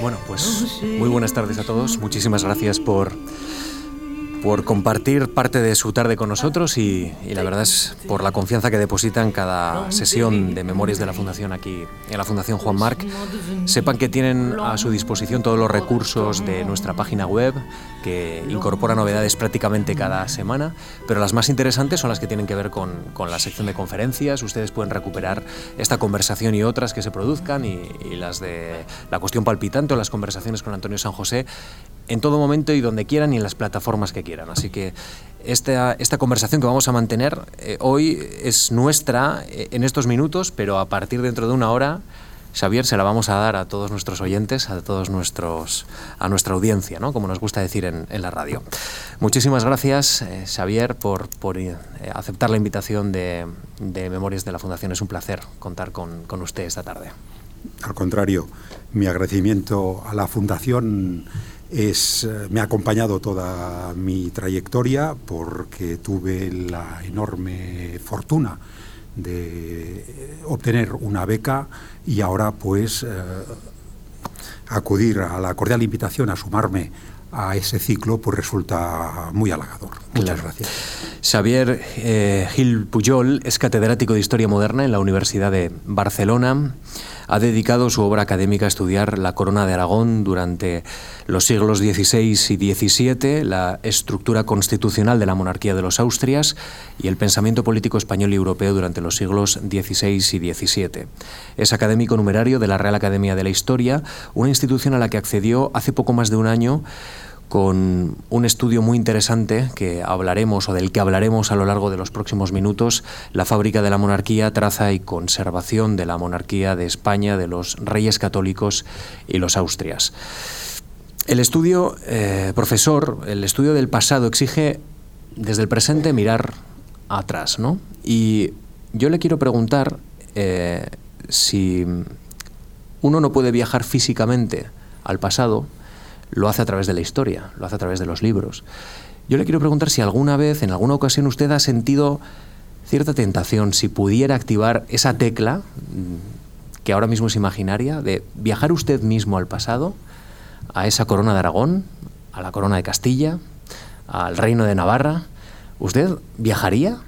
Bueno, pues muy buenas tardes a todos. Muchísimas gracias por por compartir parte de su tarde con nosotros y, la verdad es por la confianza que depositan cada sesión de Memorias de la Fundación aquí en la Fundación Juan Marc. Sepan que tienen a su disposición todos los recursos de nuestra página web que incorpora novedades prácticamente cada semana, pero las más interesantes son las que tienen que ver con, la sección de conferencias. Ustedes pueden recuperar esta conversación y otras que se produzcan y, y las de la cuestión palpitante o las conversaciones con Antonio San José en todo momento y donde quieran y en las plataformas que quieran. Así que esta, esta conversación que vamos a mantener eh, hoy es nuestra eh, en estos minutos, pero a partir dentro de una hora, Xavier, se la vamos a dar a todos nuestros oyentes, a todos nuestros, a nuestra audiencia, ¿no? como nos gusta decir en, en la radio. Muchísimas gracias, eh, Xavier, por, por aceptar la invitación de, de, Memorias de la Fundación. Es un placer contar con, con usted esta tarde. Al contrario, mi agradecimiento a la Fundación es, eh, me ha acompañado toda mi trayectoria porque tuve la enorme fortuna de obtener una beca y ahora pues eh, acudir a la cordial invitación a sumarme a ese ciclo pues resulta muy halagador. Muchas gracias. Xavier eh, Gil Pujol es catedrático de Historia Moderna en la Universidad de Barcelona ha dedicado su obra académica a estudiar la corona de Aragón durante los siglos XVI y XVII, la estructura constitucional de la monarquía de los Austrias y el pensamiento político español y europeo durante los siglos XVI y XVII. Es académico numerario de la Real Academia de la Historia, una institución a la que accedió hace poco más de un año con un estudio muy interesante que hablaremos o del que hablaremos a lo largo de los próximos minutos, la fábrica de la monarquía, traza y conservación de la monarquía de España, de los reyes católicos y los austrias. El estudio, eh, profesor, el estudio del pasado exige desde el presente mirar atrás, ¿no? Y yo le quiero preguntar eh, si uno no puede viajar físicamente al pasado, lo hace a través de la historia, lo hace a través de los libros. Yo le quiero preguntar si alguna vez, en alguna ocasión, usted ha sentido cierta tentación, si pudiera activar esa tecla, mm, que ahora mismo es imaginaria, de viajar usted mismo al pasado, a esa corona de Aragón, a la corona de Castilla, al reino de Navarra. ¿Usted viajaría?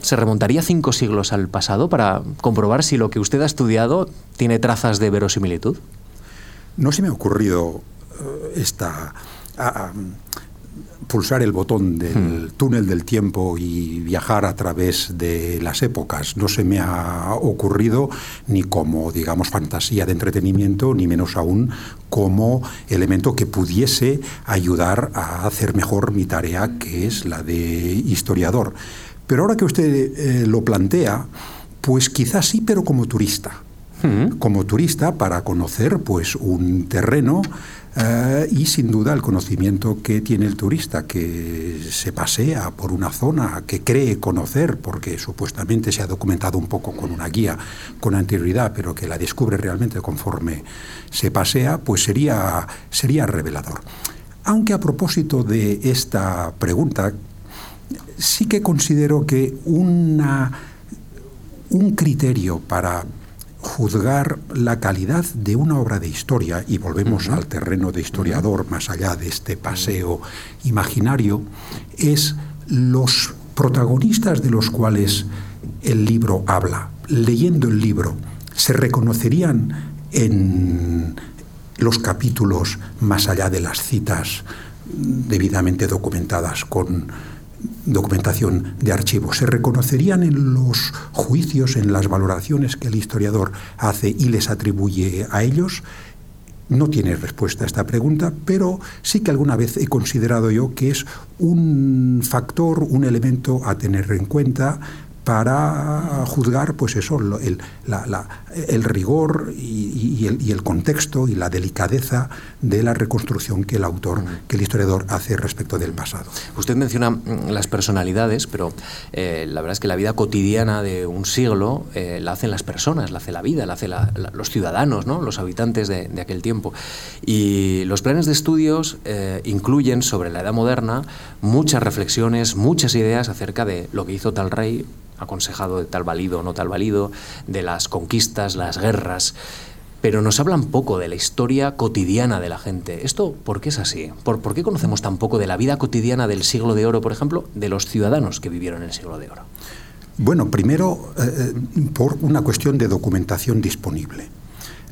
¿Se remontaría cinco siglos al pasado para comprobar si lo que usted ha estudiado tiene trazas de verosimilitud? No se me ha ocurrido esta, a, pulsar el botón del hmm. túnel del tiempo y viajar a través de las épocas. No se me ha ocurrido ni como, digamos, fantasía de entretenimiento, ni menos aún como elemento que pudiese ayudar a hacer mejor mi tarea, que es la de historiador. Pero ahora que usted eh, lo plantea, pues quizás sí, pero como turista. Hmm. Como turista para conocer pues un terreno eh, y sin duda el conocimiento que tiene el turista, que se pasea por una zona que cree conocer, porque supuestamente se ha documentado un poco con una guía con anterioridad, pero que la descubre realmente conforme se pasea, pues sería, sería revelador. Aunque a propósito de esta pregunta, sí que considero que una, un criterio para juzgar la calidad de una obra de historia, y volvemos al terreno de historiador, más allá de este paseo imaginario, es los protagonistas de los cuales el libro habla. Leyendo el libro, se reconocerían en los capítulos más allá de las citas debidamente documentadas con documentación de archivos. Se reconocerían en los juicios, en las valoraciones que el historiador hace y les atribuye a ellos. No tiene respuesta a esta pregunta, pero sí que alguna vez he considerado yo que es un factor, un elemento a tener en cuenta para juzgar pues eso, el, el rigor y, el, contexto y la delicadeza de la reconstrucción que el autor, que el historiador hace respecto del pasado. Usted menciona mm, las personalidades, pero eh, la verdad es que la vida cotidiana de un siglo eh, la hacen las personas, la hace la vida, la hacen los ciudadanos, ¿no? los habitantes de, aquel tiempo. Y los planes de estudios eh, incluyen sobre la Edad Moderna muchas reflexiones, muchas ideas acerca de lo que hizo tal rey aconsejado de tal valido o no tal valido, de las conquistas, las guerras. pero nos hablan poco de la historia cotidiana de la gente. ¿Esto por qué es así? ¿Por, qué conocemos tan poco de la vida cotidiana del siglo de oro, por ejemplo, de los ciudadanos que vivieron en el siglo de oro? Bueno, primero eh, eh, por una cuestión de documentación disponible.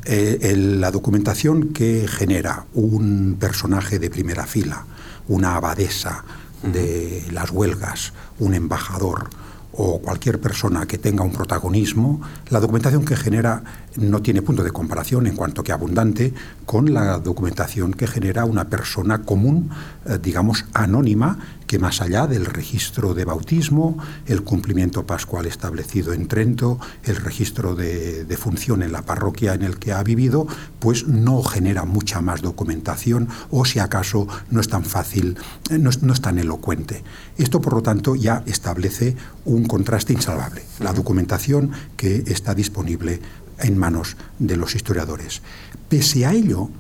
Eh, la documentación que genera un personaje de primera fila, una abadesa de las huelgas, un embajador, o cualquier persona que tenga un protagonismo, la documentación que genera no tiene punto de comparación en cuanto que abundante con la documentación que genera una persona común, eh, digamos, anónima, que más allá del registro de bautismo, el cumplimiento pascual establecido en Trento, el registro de, función en la parroquia en el que ha vivido, pues no genera mucha más documentación o si acaso no es tan fácil, eh, no es tan elocuente. Esto, por lo tanto, ya establece un contraste insalvable, la documentación que está disponible en manos de los historiadores. Pese a ello,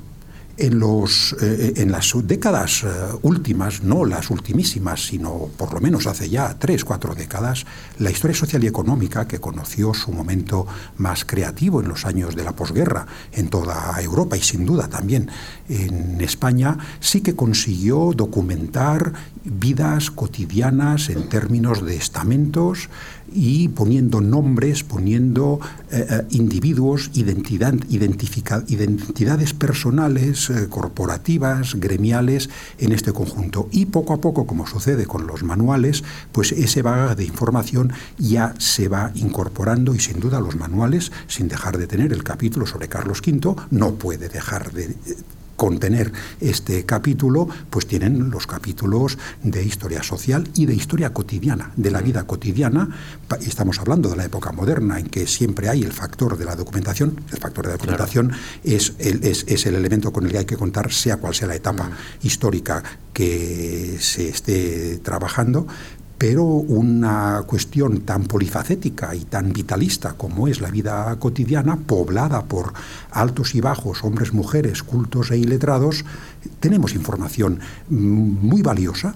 en, los, eh, en las décadas eh, últimas, no las ultimísimas, sino por lo menos hace ya tres, cuatro décadas, la historia social y económica, que conoció su momento más creativo en los años de la posguerra en toda Europa y sin duda también en España, sí que consiguió documentar vidas cotidianas en términos de estamentos, y poniendo nombres, poniendo eh, eh, individuos, identidad, identidades personales, eh, corporativas, gremiales en este conjunto. Y poco a poco, como sucede con los manuales, pues ese bagaje de información ya se va incorporando y sin duda los manuales, sin dejar de tener el capítulo sobre Carlos V, no puede dejar de contener este capítulo, pues tienen los capítulos de historia social y de historia cotidiana, de la vida cotidiana. Estamos hablando de la época moderna en que siempre hay el factor de la documentación. El factor de la documentación es, el, es, el elemento con el que hay que contar, sea cual sea la etapa mm. histórica que se esté trabajando, pero una cuestión tan polifacética y tan vitalista como es la vida cotidiana, poblada por altos y bajos, hombres, mujeres, cultos e iletrados, tenemos información muy valiosa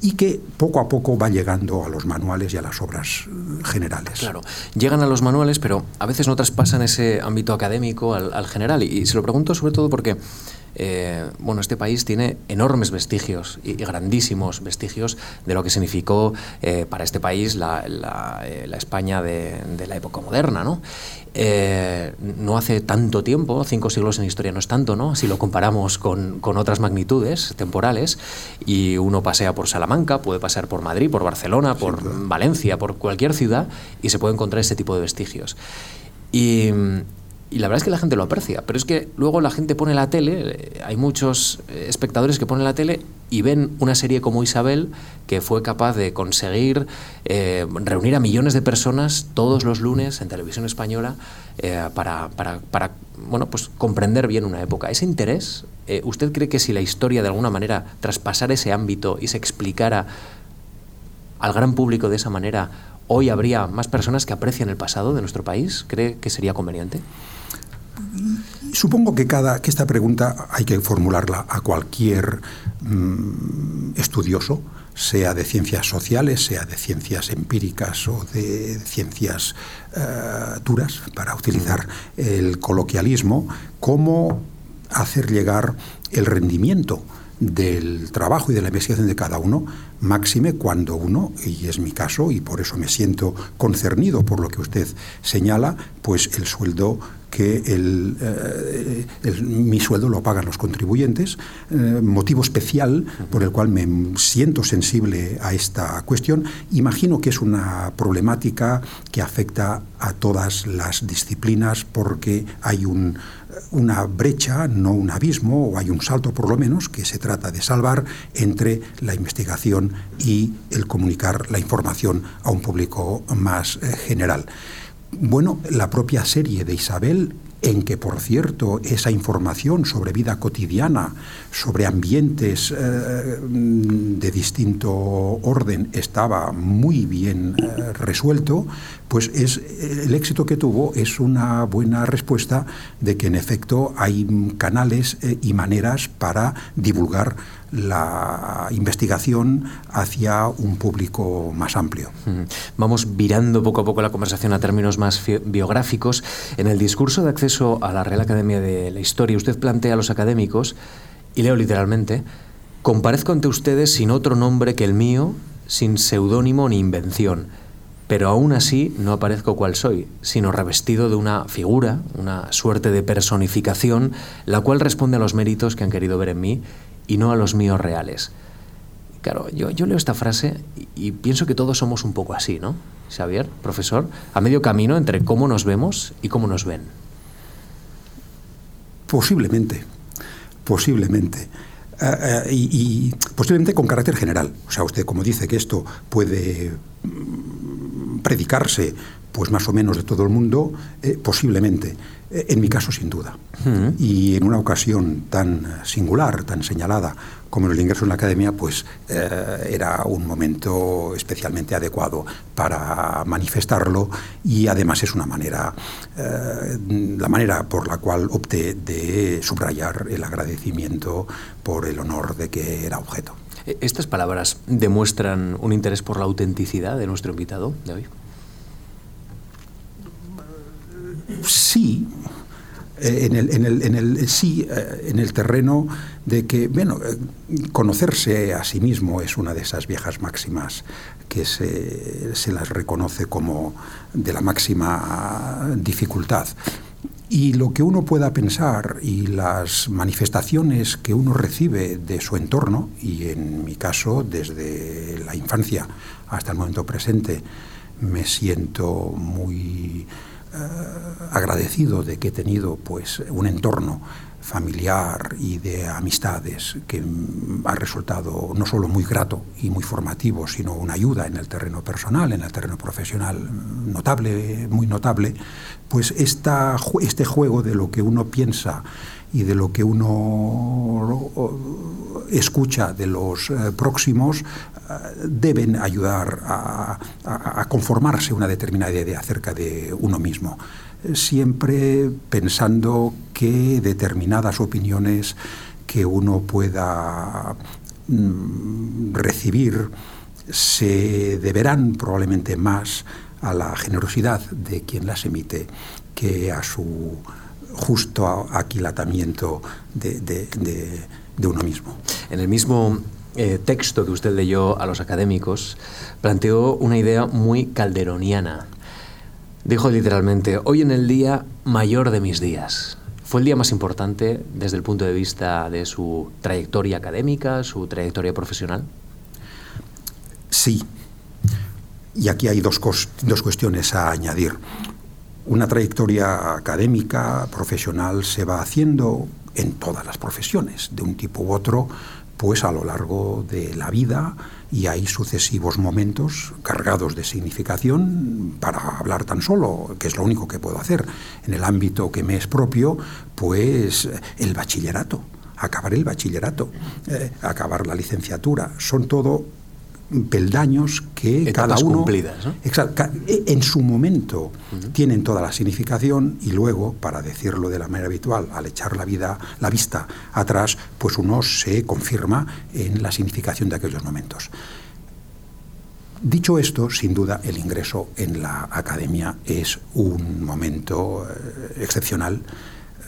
y que poco a poco va llegando a los manuales y a las obras eh, generales. Claro, llegan a los manuales, pero a veces no traspasan ese ámbito académico al, general. y, se lo pregunto sobre todo porque eh, bueno, este país tiene enormes vestigios y, grandísimos vestigios de lo que significó eh, para este país la, eh, España de, la época moderna, ¿no? no hace tanto tiempo, cinco siglos en historia no es tanto, ¿no? Si lo comparamos con, otras magnitudes temporales, y uno pasea por Salamanca, puede pasar por Madrid, por Barcelona, por Valencia, por cualquier ciudad, y se puede encontrar ese tipo de vestigios. Y, y la verdad es que la gente lo aprecia, pero es que luego la gente pone la tele, eh, hay muchos eh, espectadores que ponen la tele y ven una serie como Isabel que fue capaz de conseguir eh, reunir a millones de personas todos los lunes en televisión española para, para, bueno, pues comprender bien una época. Ese interés, ¿usted cree que si la historia de alguna manera traspasara ese ámbito y se explicara al gran público de esa manera, hoy habría más personas que aprecian el pasado de nuestro país? ¿Cree que sería conveniente? Supongo que, cada, que esta pregunta hay que formularla a cualquier mm, estudioso, sea de ciencias sociales, sea de ciencias empíricas o de ciencias eh, duras, para utilizar el coloquialismo, cómo hacer llegar el rendimiento del trabajo y de la investigación de cada uno, máxime cuando uno, y es mi caso, y por eso me siento concernido por lo que usted señala, pues el sueldo que eh, el, mi sueldo lo pagan los contribuyentes, eh, motivo especial por el cual me siento sensible a esta cuestión. Imagino que es una problemática que afecta a todas las disciplinas porque hay un, una brecha, no un abismo, o hay un salto por lo menos, que se trata de salvar entre la investigación y el comunicar la información a un público más eh, general. Bueno, la propia serie de Isabel en que, por cierto, esa información sobre vida cotidiana, sobre ambientes eh, de distinto orden estaba muy bien eh, resuelto, pues es el éxito que tuvo es una buena respuesta de que en efecto hay canales y maneras para divulgar la investigación hacia un público más amplio. Vamos virando poco a poco la conversación a términos más biográficos. En el discurso de acceso a la Real Academia de la Historia, usted plantea a los académicos, y leo literalmente, comparezco ante ustedes sin otro nombre que el mío, sin seudónimo ni invención, pero aún así no aparezco cual soy, sino revestido de una figura, una suerte de personificación, la cual responde a los méritos que han querido ver en mí y no a los míos reales. Claro, yo, yo leo esta frase y, pienso que todos somos un poco así, ¿no? Xavier, profesor, a medio camino entre cómo nos vemos y cómo nos ven. Posiblemente, posiblemente. Eh, eh, y, posiblemente con carácter general. O sea, usted como dice que esto puede mm, predicarse pues más o menos de todo el mundo, eh, posiblemente. En mi caso, sin duda. Y en una ocasión tan singular, tan señalada como el ingreso en la academia, pues eh, era un momento especialmente adecuado para manifestarlo y además es una manera, eh, la manera por la cual opté de subrayar el agradecimiento por el honor de que era objeto. ¿Estas palabras demuestran un interés por la autenticidad de nuestro invitado de hoy? Sí, eh, en el, en el, en el, sí, eh, en el terreno de que, bueno, eh, conocerse a sí mismo es una de esas viejas máximas que se, se las reconoce como de la máxima dificultad. Y lo que uno pueda pensar y las manifestaciones que uno recibe de su entorno, y en mi caso desde la infancia hasta el momento presente, me siento muy eh, agradecido de que he tenido pues un entorno familiar y de amistades que ha resultado no solo muy grato y muy formativo, sino una ayuda en el terreno personal, en el terreno profesional notable, muy notable, pues esta, este juego de lo que uno piensa y de lo que uno escucha de los eh, próximos eh, deben ayudar a, conformarse una determinada idea acerca de uno mismo, siempre pensando que determinadas opiniones que uno pueda mm, recibir se deberán probablemente más a la generosidad de quien las emite que a su justo aquilatamiento de, de, uno mismo. En el mismo eh, texto que usted leyó a los académicos, planteó una idea muy calderoniana. Dijo literalmente, hoy en el día mayor de mis días. ¿Fue el día más importante desde el punto de vista de su trayectoria académica, su trayectoria profesional? Sí. Y aquí hay dos, dos cuestiones a añadir una trayectoria académica, profesional, se va haciendo en todas las profesiones, de un tipo u otro, pues a lo largo de la vida y hay sucesivos momentos cargados de significación para hablar tan solo, que es lo único que puedo hacer. En el ámbito que me es propio, pues el bachillerato, acabar el bachillerato, eh, acabar la licenciatura, son todo peldaños que cada uno e, en su momento tienen toda la significación y luego, para decirlo de la manera habitual, al echar la vida, la vista atrás, pues uno se confirma en la significación de aquellos momentos. Dicho esto, sin duda el ingreso en la academia es un momento eh, excepcional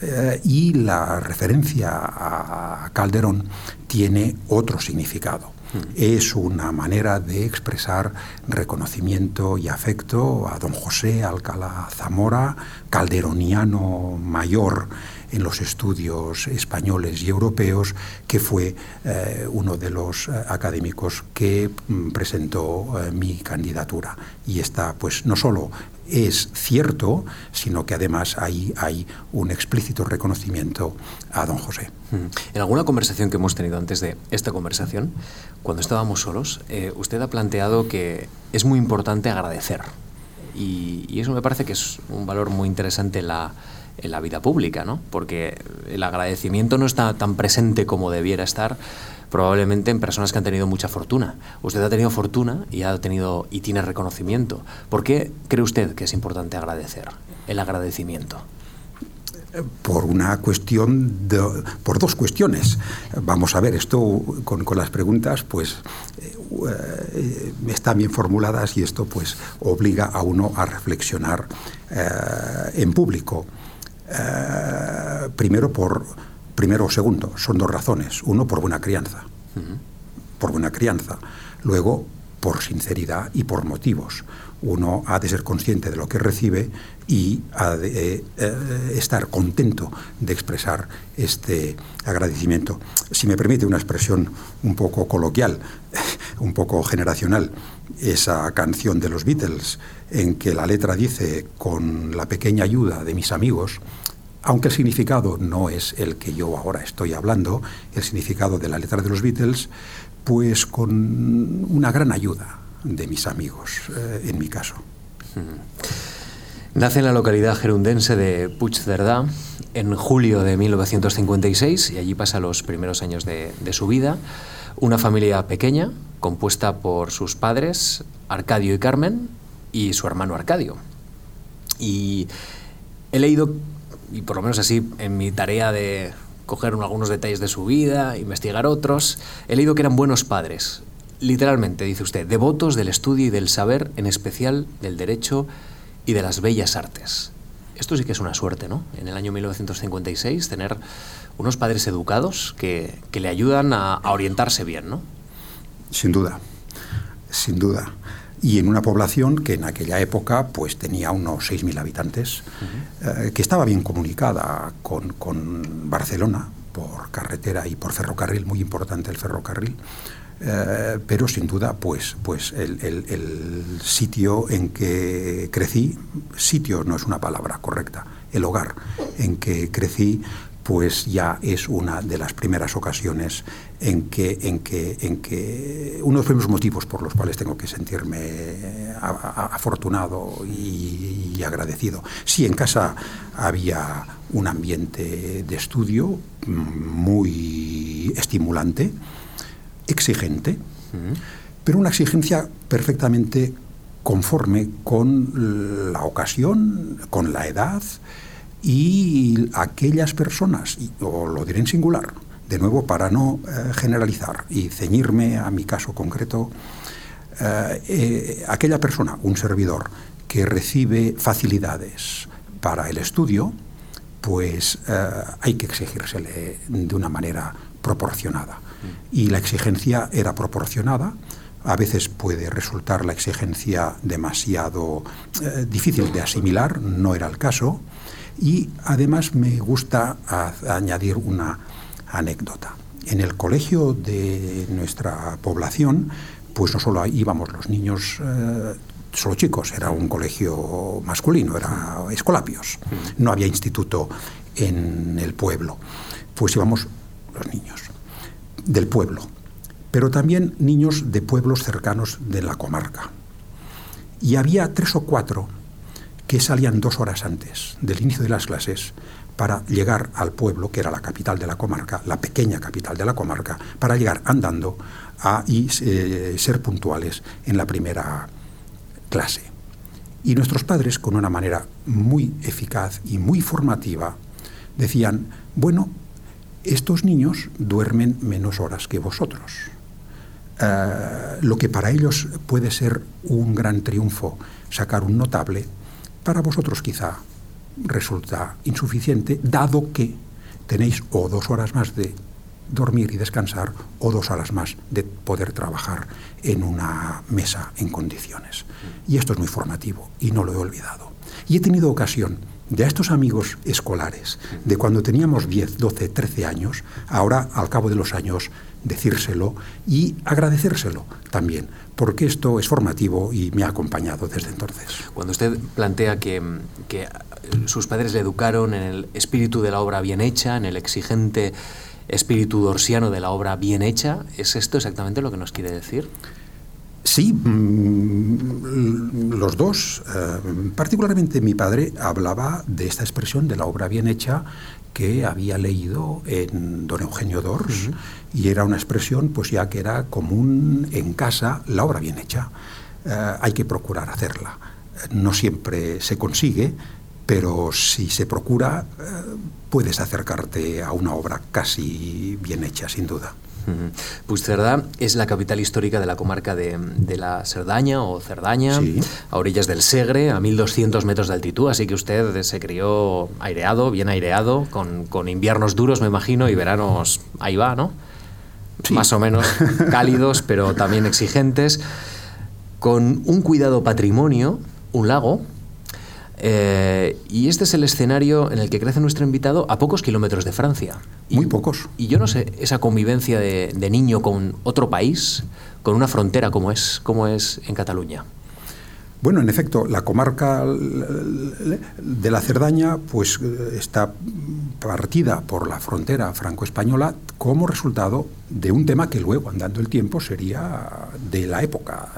eh, y la referencia a Calderón tiene otro significado es una manera de expresar reconocimiento y afecto a don José Alcalá Zamora, calderoniano mayor en los estudios españoles y europeos, que fue eh, uno de los eh, académicos que mm, presentó eh, mi candidatura. Y esta, pues, no solo es cierto, sino que además ahí hay un explícito reconocimiento a don José. Mm. En alguna conversación que hemos tenido antes de esta conversación, cuando estábamos solos, eh, usted ha planteado que es muy importante agradecer. Y, eso me parece que es un valor muy interesante en la, en la vida pública, ¿no? porque el agradecimiento no está tan presente como debiera estar probablemente en personas que han tenido mucha fortuna. Usted ha tenido fortuna y ha tenido y tiene reconocimiento. ¿Por qué cree usted que es importante agradecer? El agradecimiento por una cuestión, de, por dos cuestiones. Vamos a ver, esto con, las preguntas, pues eh, están bien formuladas y esto pues obliga a uno a reflexionar eh, en público. Eh, primero por primero o segundo, son dos razones. Uno por buena crianza, por buena crianza. Luego por sinceridad y por motivos. Uno ha de ser consciente de lo que recibe y ha de eh, eh, estar contento de expresar este agradecimiento. Si me permite una expresión un poco coloquial, un poco generacional, esa canción de los Beatles en que la letra dice, con la pequeña ayuda de mis amigos, aunque el significado no es el que yo ahora estoy hablando, el significado de la letra de los Beatles, pues con una gran ayuda de mis amigos, eh, en mi caso. Nace en la localidad gerundense de Puigcerdá en julio de 1956 y allí pasa los primeros años de, de su vida. Una familia pequeña, compuesta por sus padres, Arcadio y Carmen, y su hermano Arcadio. Y he leído, y por lo menos así en mi tarea de coger algunos detalles de su vida, investigar otros, he leído que eran buenos padres. Literalmente, dice usted, devotos del estudio y del saber, en especial del derecho y de las bellas artes. Esto sí que es una suerte, ¿no? En el año 1956 tener unos padres educados que, que le ayudan a, a orientarse bien, ¿no? Sin duda, sin duda y en una población que en aquella época pues tenía unos 6.000 habitantes, eh, que estaba bien comunicada con, con, Barcelona por carretera y por ferrocarril, muy importante el ferrocarril, eh, pero sin duda pues, pues el, el, sitio en que crecí, sitio no es una palabra correcta, el hogar en que crecí pues ya es una de las primeras ocasiones en que, en que, en que uno de los primeros motivos por los cuales tengo que sentirme afortunado y, y agradecido. Sí, en casa había un ambiente de estudio muy estimulante, exigente, pero una exigencia perfectamente conforme con la ocasión, con la edad, y aquellas personas, o lo diré en singular, de nuevo para no eh, generalizar y ceñirme a mi caso concreto, eh, eh, aquella persona, un servidor, que recibe facilidades para el estudio, pues hay que exigírsele de una manera proporcionada. Y la exigencia era proporcionada. A veces puede resultar la exigencia demasiado difícil de asimilar, no era el caso. Y además me gusta añadir una anécdota. En el colegio de nuestra población, pues no solo íbamos los niños, eh, solo chicos, era un colegio masculino, era escolapios, no había instituto en el pueblo, pues íbamos los niños del pueblo, pero también niños de pueblos cercanos de la comarca. Y había tres o cuatro que salían dos horas antes del inicio de las clases para llegar al pueblo, que era la capital de la comarca, la pequeña capital de la comarca, para llegar andando a, y eh, ser puntuales en la primera clase. Y nuestros padres, con una manera muy eficaz y muy formativa, decían, bueno, estos niños duermen menos horas que vosotros. Uh, lo que para ellos puede ser un gran triunfo, sacar un notable, para vosotros quizá resulta insuficiente, dado que tenéis o dos horas más de dormir y descansar o dos horas más de poder trabajar en una mesa en condiciones. Y esto es muy formativo y no lo he olvidado. Y he tenido ocasión de estos amigos escolares, de cuando teníamos 10, 12, 13 años, ahora al cabo de los años decírselo y agradecérselo también, porque esto es formativo y me ha acompañado desde entonces. Cuando usted plantea que, que sus padres le educaron en el espíritu de la obra bien hecha, en el exigente espíritu dorsiano de la obra bien hecha, ¿es esto exactamente lo que nos quiere decir? Sí, mm, los dos. Eh, particularmente mi padre hablaba de esta expresión de la obra bien hecha que había leído en don Eugenio Dors uh -huh. y era una expresión pues ya que era común en casa, la obra bien hecha. Eh, hay que procurar hacerla. No siempre se consigue, pero si se procura, eh, puedes acercarte a una obra casi bien hecha, sin duda. Puigcerdá es la capital histórica de la comarca de, la Cerdaña o Cerdaña, a orillas del Segre, a 1200 metros de altitud, así que usted se crió aireado, bien aireado, con, inviernos duros, me imagino, y veranos, ahí va, ¿no? Más o menos cálidos, pero también exigentes, con un cuidado patrimonio, un lago, eh, y este es el escenario en el que crece nuestro invitado a pocos kilómetros de Francia. Muy pocos. Y yo no sé, esa convivencia de, niño con otro país, con una frontera como es, como es en Cataluña. Bueno, en efecto, la comarca de la Cerdaña pues, está partida por la frontera franco-española como resultado de un tema que luego, andando el tiempo, sería de la época,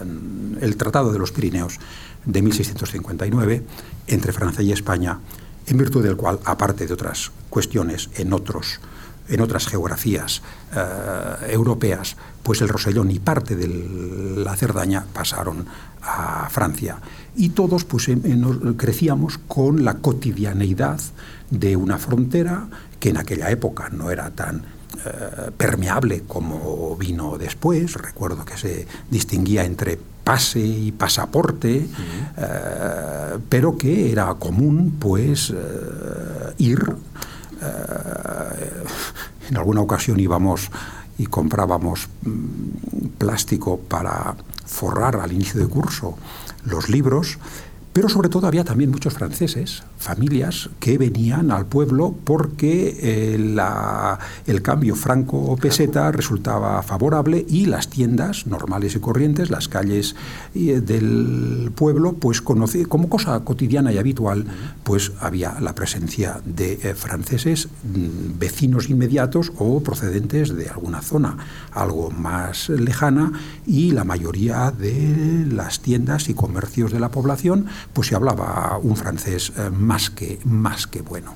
el Tratado de los Pirineos de 1659 entre Francia y España, en virtud del cual, aparte de otras cuestiones en, otros, en otras geografías eh, europeas, pues el Rosellón y parte de la Cerdaña pasaron a Francia. Y todos pues, crecíamos con la cotidianeidad de una frontera que en aquella época no era tan eh, permeable como vino después. Recuerdo que se distinguía entre pase y pasaporte, eh, pero que era común pues eh, ir. en alguna ocasión íbamos y comprábamos mm, plástico para forrar al inicio de curso los libros pero sobre todo había también muchos franceses, familias que venían al pueblo porque eh, el cambio franco-peseta resultaba favorable y las tiendas normales y corrientes, las calles eh, del pueblo, pues como cosa cotidiana y habitual, pues había la presencia de eh, franceses mm, vecinos inmediatos o procedentes de alguna zona algo más lejana y la mayoría de las tiendas y comercios de la población pues se hablaba un francés eh, más, que, más que bueno.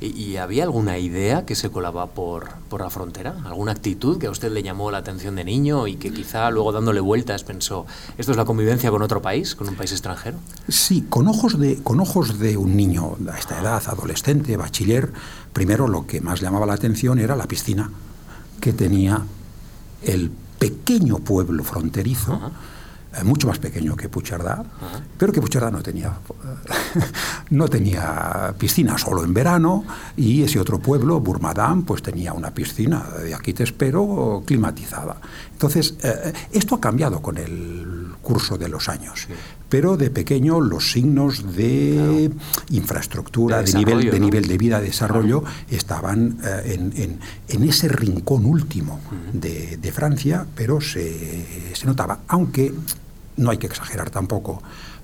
¿Y, había alguna idea que se colaba por, por la frontera? ¿Alguna actitud que a usted le llamó la atención de niño y que quizá luego dándole vueltas pensó, ¿esto es la convivencia con otro país, con un país extranjero? Sí, con ojos de, con ojos de un niño a esta edad, adolescente, bachiller, primero lo que más llamaba la atención era la piscina que tenía el pequeño pueblo fronterizo. Mucho más pequeño que Puchardá, pero que Puchardá no tenía, no tenía piscina, solo en verano, y ese otro pueblo, Burmadán, pues tenía una piscina, de aquí te espero, climatizada. Entonces, eh, esto ha cambiado con el curso de los años, pero de pequeño los signos de infraestructura, de, nivel, de nivel de vida, de desarrollo, estaban eh, en, ese rincón último de, Francia, pero se, se notaba, aunque no hay que exagerar tampoco,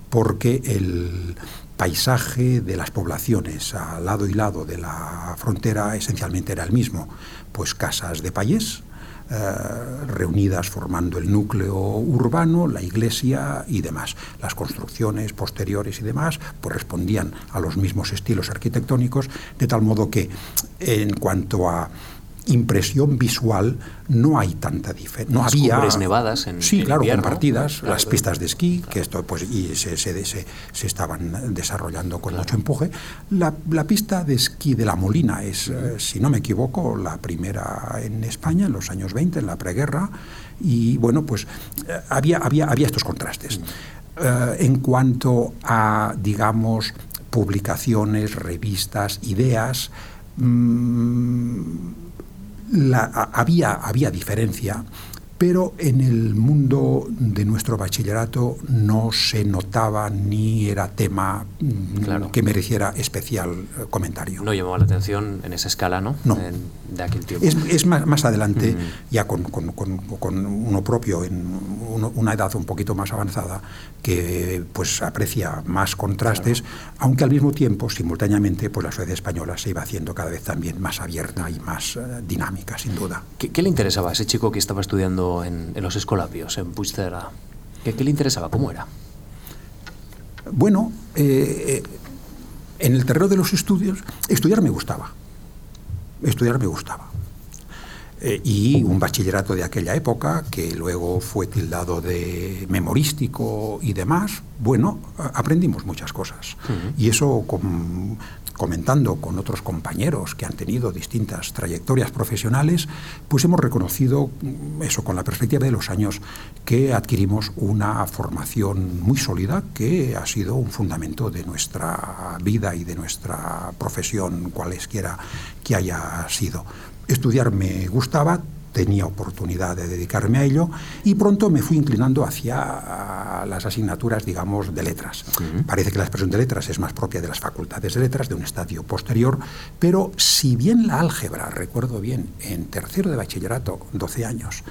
porque el paisaje de las poblaciones al lado y lado de la frontera esencialmente era el mismo, pues casas de payés, eh, reunidas formando el núcleo urbano, la iglesia y demás. Las construcciones posteriores y demás pues respondían a los mismos estilos arquitectónicos, de tal modo que en cuanto a impresión visual no hay tanta diferencia. No las había nevadas en Sí, claro, compartidas, las pistas de esquí, que esto pues y se, se, se, estaban desarrollando con mucho empuje. La, la, pista de esquí de La Molina es, eh, si no me equivoco, la primera en España en los años 20, en la preguerra, y bueno, pues eh, había, había, había estos contrastes. Eh, en cuanto a, digamos, publicaciones, revistas, ideas, mmm, había, había diferencia pero en el mundo de nuestro bachillerato no se notaba ni era tema mm, que mereciera especial eh, comentario. No llamaba la atención en esa escala, ¿no? No. de aquel tiempo. Es, más, más, adelante, ya con, uno propio, en una edad un poquito más avanzada, que pues aprecia más contrastes, aunque al mismo tiempo, simultáneamente, pues la sociedad española se iba haciendo cada vez también más abierta y más eh, dinámica, sin duda. ¿Qué, ¿Qué le interesaba a ese chico que estaba estudiando en, los escolapios, en Puigcerdá? ¿Qué, ¿Qué, le interesaba? ¿Cómo era? Bueno, eh, eh, en el terreno de los estudios, estudiar me gustaba. Estudiar me gustaba. Eh, y un bachillerato de aquella época, que luego fue tildado de memorístico y demás, bueno, aprendimos muchas cosas. Y eso con, comentando con otros compañeros que han tenido distintas trayectorias profesionales, pues hemos reconocido mm, eso con la perspectiva de los años que adquirimos una formación muy sólida que ha sido un fundamento de nuestra vida y de nuestra profesión, cualesquiera que haya sido. Estudiar me gustaba, tenía oportunidad de dedicarme a ello y pronto me fui inclinando hacia las asignaturas, digamos, de letras. Parece que la expresión de letras es más propia de las facultades de letras, de un estadio posterior, pero si bien la álgebra, recuerdo bien, en tercero de bachillerato, 12 años,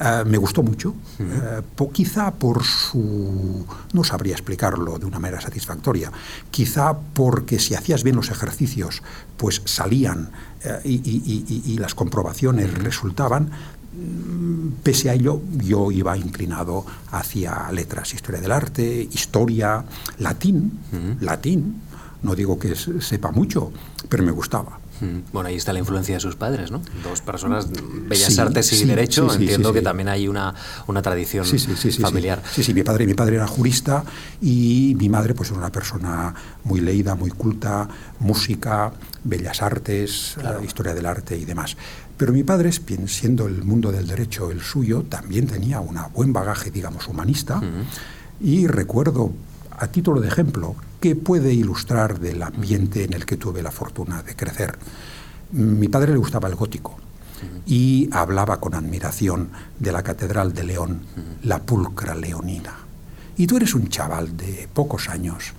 eh, me gustó mucho, eh, quizá por su... no sabría explicarlo de una manera satisfactoria, quizá porque si hacías bien los ejercicios, pues salían eh, y, las comprobaciones resultaban, mm, pese a ello yo iba inclinado hacia letras, historia del arte, historia, latín, latín, no digo que sepa mucho, pero me gustaba. Bueno, ahí está la influencia de sus padres, ¿no? Dos personas, Bellas Artes y Derecho, entiendo que también hay una, una tradición familiar. Sí, sí, mi padre, mi padre era jurista y mi madre pues era una persona muy leída, muy culta, música, Bellas Artes, eh, historia del arte y demás. Pero mi padre, siendo el mundo del derecho el suyo, también tenía un buen bagaje, digamos, humanista. Y recuerdo, a título de ejemplo, que puede ilustrar del ambiente en el que tuve la fortuna de crecer. Mi padre le gustaba el gótico y hablaba con admiración de la Catedral de León, la pulcra leonina. Y tú eres un chaval de pocos años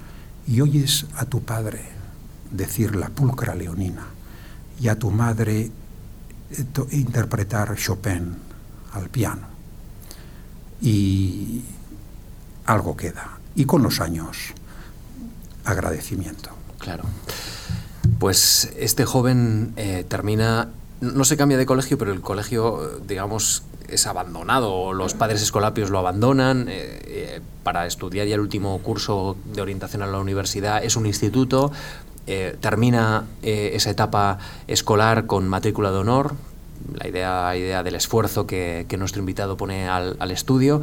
y oyes a tu padre decir la pulcra leonina y a tu madre eh, interpretar Chopin al piano. Y algo queda. Y con los años agradecimiento. Claro. Pues este joven eh, termina, no se cambia de colegio, pero el colegio, digamos, es abandonado, los padres escolapios lo abandonan eh, eh, para estudiar ya el último curso de orientación a la universidad, es un instituto, termina esa etapa escolar con matrícula de honor, la idea, idea del esfuerzo que, nuestro invitado pone al, al estudio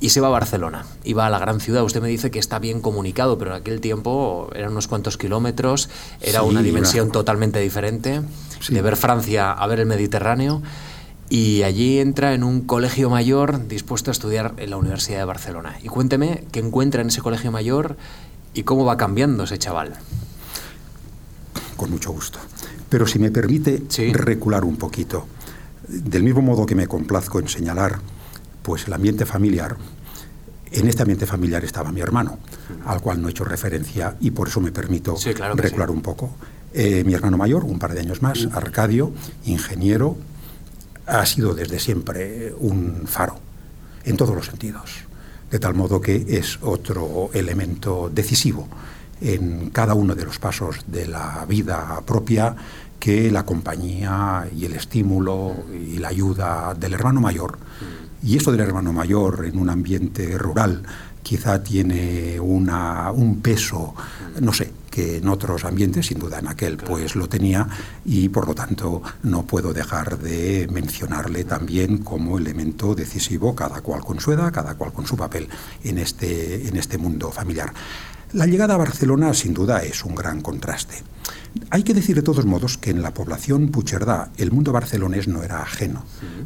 y se va a Barcelona, iba a la gran ciudad. Usted me dice que está bien comunicado, pero en aquel tiempo eran unos cuantos kilómetros, era una dimensión totalmente diferente, de ver Francia a ver el Mediterráneo, y allí entra en un colegio mayor dispuesto a estudiar en la Universidad de Barcelona. Y cuénteme qué encuentra en ese colegio mayor y cómo va cambiando ese chaval. Con mucho gusto. Pero si me permite recular un poquito, del mismo modo que me complazco en señalar pues el ambiente familiar, en este ambiente familiar estaba mi hermano, al cual no he hecho referencia y por eso me permito recular un poco. Eh, mi hermano mayor, un par de años más, Arcadio, ingeniero, ha sido desde siempre un faro, en todos los sentidos, de tal modo que es otro elemento decisivo en cada uno de los pasos de la vida propia que la compañía y el estímulo y la ayuda del hermano mayor y esto del hermano mayor en un ambiente rural quizá tiene una, un peso, no sé, que en otros ambientes, sin duda en aquel, pues lo tenía y por lo tanto no puedo dejar de mencionarle también como elemento decisivo, cada cual con su edad, cada cual con su papel en este, en este mundo familiar. La llegada a Barcelona sin duda es un gran contraste. Hay que decir de todos modos que en la población pucherdá el mundo barcelonés no era ajeno,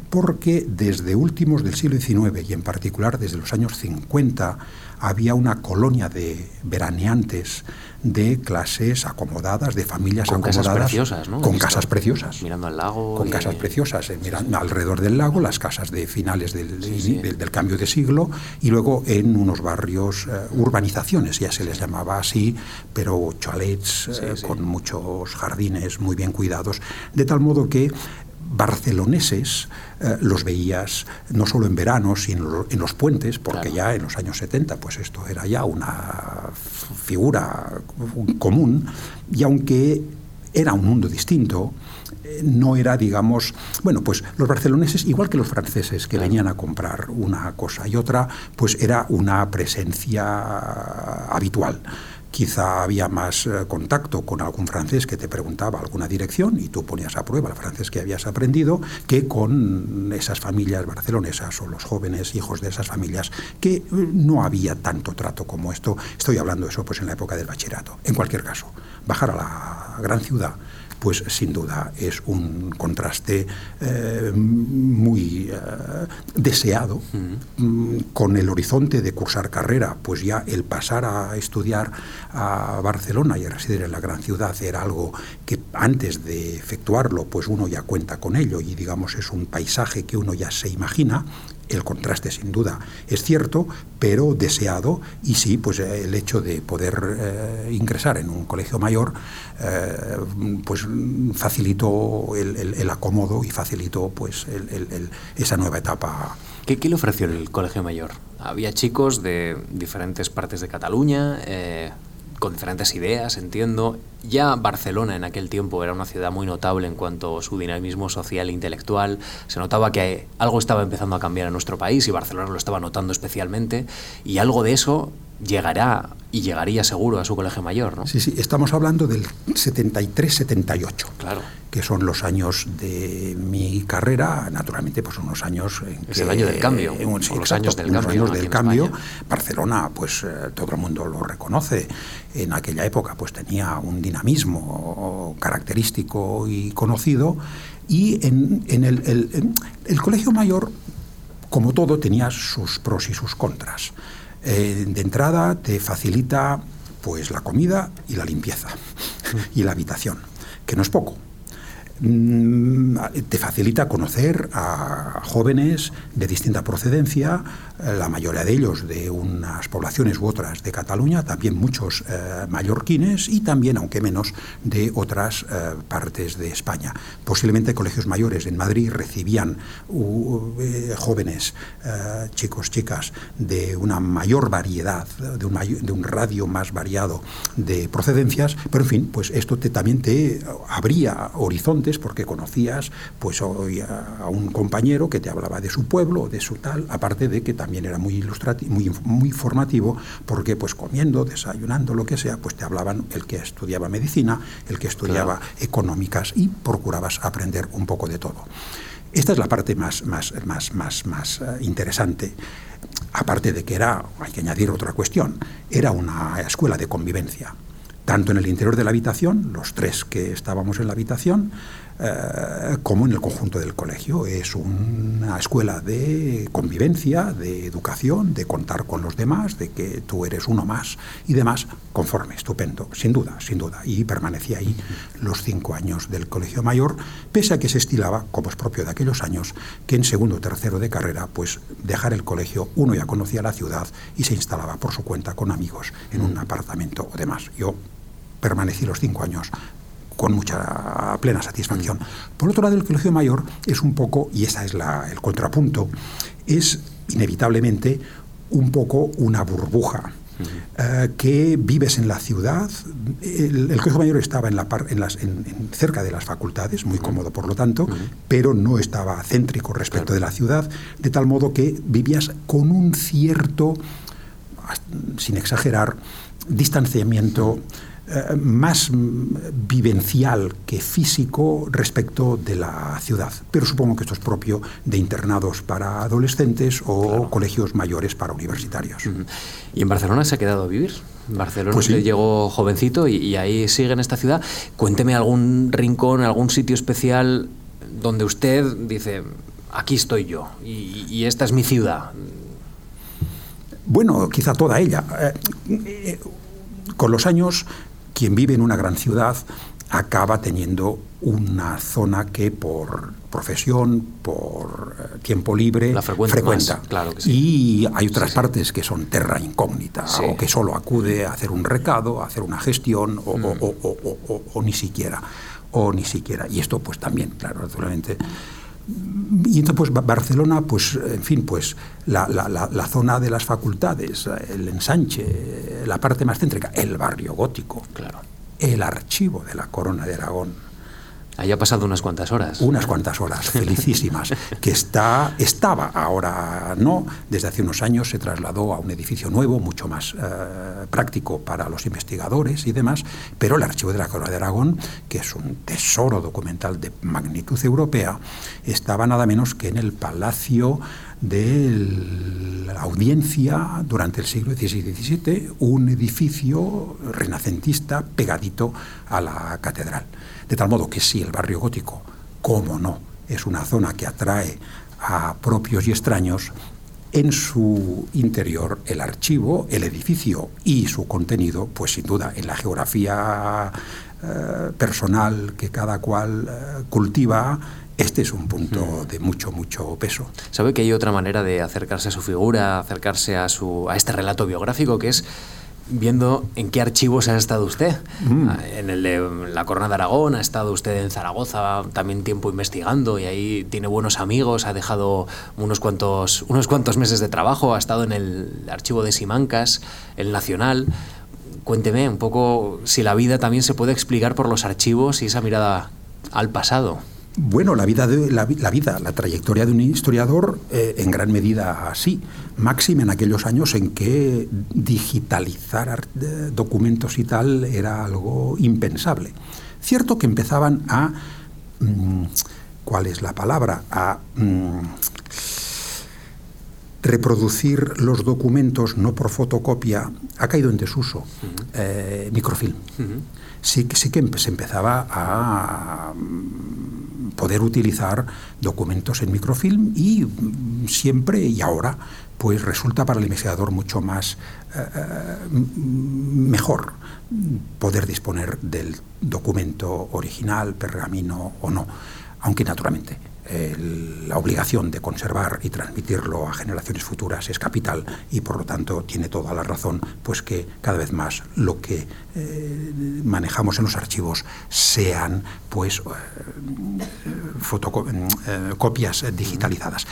porque desde últimos del siglo XIX y en particular desde los años 50 había una colonia de veraneantes de clases acomodadas, de familias con acomodadas. Casas preciosas, ¿no? Con casas preciosas. Mirando al lago. Con casas preciosas, eh, mirando alrededor del lago, las casas de finales del, del, cambio de siglo, y luego en unos barrios, eh, urbanizaciones, ya se les llamaba así, pero chalets eh, con muchos jardines muy bien cuidados, de tal modo que barceloneses eh, los veías no solo en verano, sino en los puentes, porque ya en los años 70 pues esto era ya una figura común, y aunque era un mundo distinto, eh, no era, digamos, bueno, pues los barceloneses, igual que los franceses que venían a comprar una cosa y otra, pues era una presencia habitual quizá había más eh, contacto con algún francés que te preguntaba alguna dirección y tú ponías a prueba el francés que habías aprendido que con esas familias barcelonesas o los jóvenes hijos de esas familias que eh, no había tanto trato como esto. Estoy hablando de eso pues en la época del bachillerato. En cualquier caso, bajar a la gran ciudad pues sin duda es un contraste eh, muy eh, deseado mm, con el horizonte de cursar carrera, pues ya el pasar a estudiar a Barcelona y a residir en la gran ciudad era algo que antes de efectuarlo, pues uno ya cuenta con ello y digamos es un paisaje que uno ya se imagina el contraste sin duda es cierto, pero deseado y sí, pues eh, el hecho de poder eh, ingresar en un colegio mayor, eh, pues facilitó el, acomodo y facilitó pues esa nueva etapa. ¿Qué, ¿Qué, le ofreció el colegio mayor? Había chicos de diferentes partes de Cataluña con diferentes ideas, entiendo. Ya Barcelona en aquel tiempo era una ciudad muy notable en cuanto a su dinamismo social e intelectual. Se notaba que algo estaba empezando a cambiar en nuestro país y Barcelona lo estaba notando especialmente. Y algo de eso llegará y llegaría seguro a su colegio mayor, ¿no? Sí, sí, estamos hablando del 73-78. Claro. Que son los años de mi carrera, naturalmente, pues unos años en es el año del cambio, eh, los años del cambio. Años del cambio. Barcelona, pues eh, todo el mundo lo reconoce. En aquella época, pues tenía un dinamismo característico y conocido. Y en, el, el colegio mayor, como todo, tenía sus pros y sus contras. Eh, de entrada te facilita pues la comida y la limpieza y la habitación, que no es poco. Mm, te facilita conocer a jóvenes de distinta procedencia, la mayoría de ellos de unas poblaciones u otras de Cataluña, también muchos eh, mallorquines y también, aunque menos, de otras eh, partes de España. Posiblemente colegios mayores en Madrid recibían jóvenes, chicos, chicas, de una mayor variedad, de un, radio más variado de procedencias, pero en fin, pues esto te, también te abría horizontes porque conocías pues hoy a, un compañero que te hablaba de su pueblo, de su tal, aparte de que también era muy ilustrativo, muy, muy formativo, porque pues comiendo, desayunando, lo que sea, pues te hablaban el que estudiaba medicina, el que estudiaba económicas y procurabas aprender un poco de todo. Esta es la parte más, más, más, más, más eh, interesante. Aparte de que era, hay que añadir otra cuestión, era una escuela de convivencia tanto en el interior de la habitación, los tres que estábamos en la habitación, eh, como en el conjunto del colegio. Es una escuela de convivencia, de educación, de contar con los demás, de que tú eres uno más y demás, conforme, estupendo, sin duda, sin duda. Y permanecía ahí los cinco años del colegio mayor, pese a que se estilaba, como es propio de aquellos años, que en segundo o tercero de carrera, pues dejar el colegio, uno ya conocía la ciudad y se instalaba por su cuenta con amigos en un apartamento o demás. Yo permanecí los cinco años con mucha plena satisfacción. Por otro lado, el colegio mayor es un poco, y ese es el contrapunto, es inevitablemente un poco una burbuja. Eh, que vives en la ciudad. El, colegio mayor estaba en la en las, cerca de las facultades, muy cómodo por lo tanto, pero no estaba céntrico respecto de la ciudad, de tal modo que vivías con un cierto, sin exagerar, distanciamiento eh, más vivencial que físico respecto de la ciudad. Pero supongo que esto es propio de internados para adolescentes o colegios mayores para universitarios. ¿Y en Barcelona se ha quedado a vivir? Barcelona pues llegó jovencito y, ahí sigue en esta ciudad. Cuénteme algún rincón, algún sitio especial donde usted dice, aquí estoy yo y, esta es mi ciudad. Bueno, quizá toda ella. Eh, eh, con los años quien vive en una gran ciudad acaba teniendo una zona que por profesión, por eh, tiempo libre, frecuenta. claro Y hay otras partes que son terra incógnita, o que solo acude a hacer un recado, a hacer una gestión, o, mm. ni siquiera. O ni siquiera. Y esto, pues también, claro, naturalmente. Y entonces, pues Barcelona, pues, en fin, pues la, la, zona de las facultades, el ensanche, la parte más céntrica, el barrio gótico, claro. el archivo de la Corona de Aragón, Ahí ha pasado unas cuantas horas. Unas cuantas horas, felicísimas, que está, estaba, ahora no, desde hace unos años se trasladó a un edificio nuevo, mucho más eh, práctico para los investigadores y demás, pero el Archivo de la Corona de Aragón, que es un tesoro documental de magnitud europea, estaba nada menos que en el Palacio de la audiencia durante el siglo XVI y XVII, un edificio renacentista pegadito a la catedral. De tal modo que si el barrio gótico, como no, es una zona que atrae a propios y extraños, en su interior el archivo, el edificio y su contenido, pues sin duda en la geografía eh, personal que cada cual eh, cultiva, este es un punto de mucho, mucho peso. ¿Sabe que hay otra manera de acercarse a su figura, acercarse a, su, a este relato biográfico, que es viendo en qué archivos ha estado usted. Mm. En el de la Corona de Aragón, ha estado usted en Zaragoza también tiempo investigando y ahí tiene buenos amigos, ha dejado unos cuantos, unos cuantos meses de trabajo, ha estado en el archivo de Simancas, el Nacional. Cuénteme un poco si la vida también se puede explicar por los archivos y esa mirada al pasado. Bueno, la vida, de, la, vida, la trayectoria de un historiador, eh, en gran medida así. Máxime en aquellos años en que digitalizar eh, documentos y tal era algo impensable. Cierto que empezaban a. Mm, ¿Cuál es la palabra? A. Mm, reproducir los documentos no por fotocopia ha caído en desuso. Eh, microfilm. Sí, sí que se empezaba a poder utilizar documentos en microfilm y mm, siempre y ahora pues resulta para el investigador mucho más eh, eh, mejor poder disponer del documento original, pergamino o no, aunque naturalmente la obligación de conservar y transmitirlo a generaciones futuras es capital y por lo tanto tiene toda la razón pues que cada vez más lo que eh, manejamos en los archivos sean pues eh, eh, copias digitalizadas.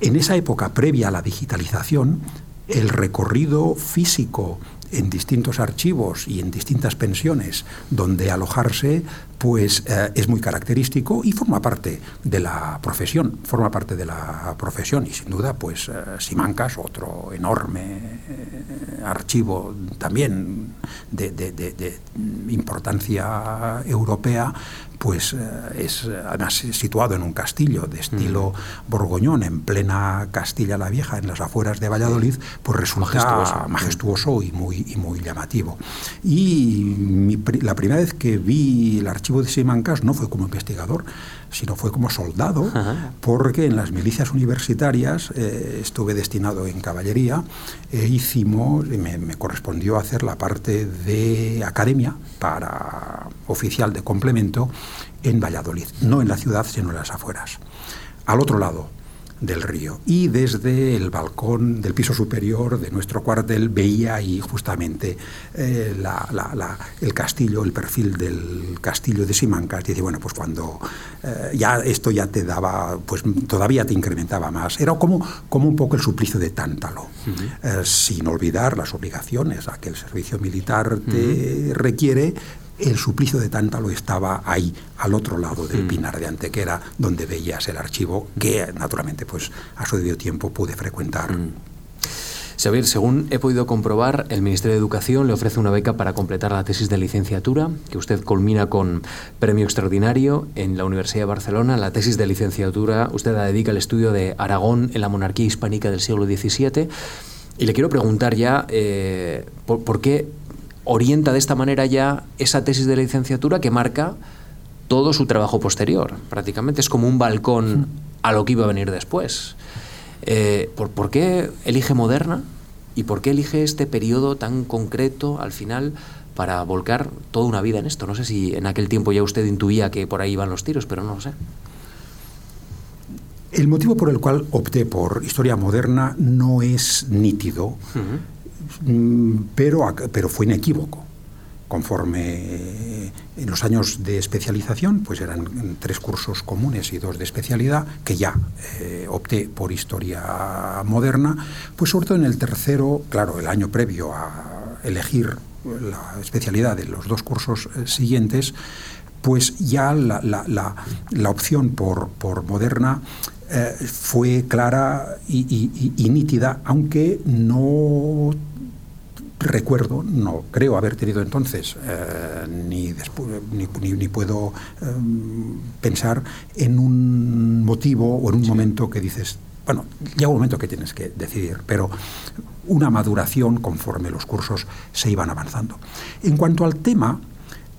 En esa época previa a la digitalización, el recorrido físico en distintos archivos y en distintas pensiones donde alojarse, pues eh, es muy característico y forma parte de la profesión, forma parte de la profesión y sin duda, pues eh, Simancas, otro enorme eh, archivo también de, de importancia europea, pues eh, es además situado en un castillo de estilo borgoñón, en plena Castilla la Vieja, en las afueras de Valladolid, pues resulta majestuoso, y, muy, y muy llamativo. Y la primera vez que vi el archivo de Simancas no fue como investigador, sino fue como soldado, porque en las milicias universitarias eh, estuve destinado en caballería e hicimos, me, me correspondió hacer la parte de academia para oficial de complemento en Valladolid, no en la ciudad, sino en las afueras. Al otro lado, del río. Y desde el balcón del piso superior de nuestro cuartel veía ahí justamente eh, el castillo, el perfil del castillo de Simancas. Y dice, bueno, pues cuando eh, ya esto ya te daba, pues todavía te incrementaba más. Era como, como un poco el suplicio de Tántalo, eh, sin olvidar las obligaciones a que el servicio militar te requiere, el suplicio de Tántalo estaba ahí, al otro lado del mm. Pinar de Antequera, donde veías el archivo que, naturalmente, pues a su debido tiempo pude frecuentar. Mm. Xavier, según he podido comprobar, el Ministerio de Educación le ofrece una beca para completar la tesis de licenciatura, que usted culmina con premio extraordinario en la Universidad de Barcelona. La tesis de licenciatura usted la dedica al estudio de Aragón en la monarquía hispánica del siglo XVII. Y le quiero preguntar ya eh, por, qué orienta de esta manera ya esa tesis de licenciatura que marca todo su trabajo posterior. Prácticamente es como un balcón a lo que iba a venir después. Eh, ¿por, qué elige Moderna y por qué elige este periodo tan concreto al final para volcar toda una vida en esto? No sé si en aquel tiempo ya usted intuía que por ahí iban los tiros, pero no lo sé. El motivo por el cual opté por historia moderna no es nítido. Pero, pero fue inequívoco. Conforme en los años de especialización, pues eran tres cursos comunes y dos de especialidad, que ya eh, opté por historia moderna, pues sobre todo en el tercero, claro, el año previo a elegir la especialidad de los dos cursos eh, siguientes, pues ya la, la, opción por, por moderna eh, fue clara y, nítida, aunque no recuerdo, no creo haber tenido entonces, eh, ni, ni, ni, puedo em, pensar en un motivo o en un momento que dices, bueno, llega un momento que tienes que decidir, pero una maduración conforme los cursos se iban avanzando. En cuanto al tema,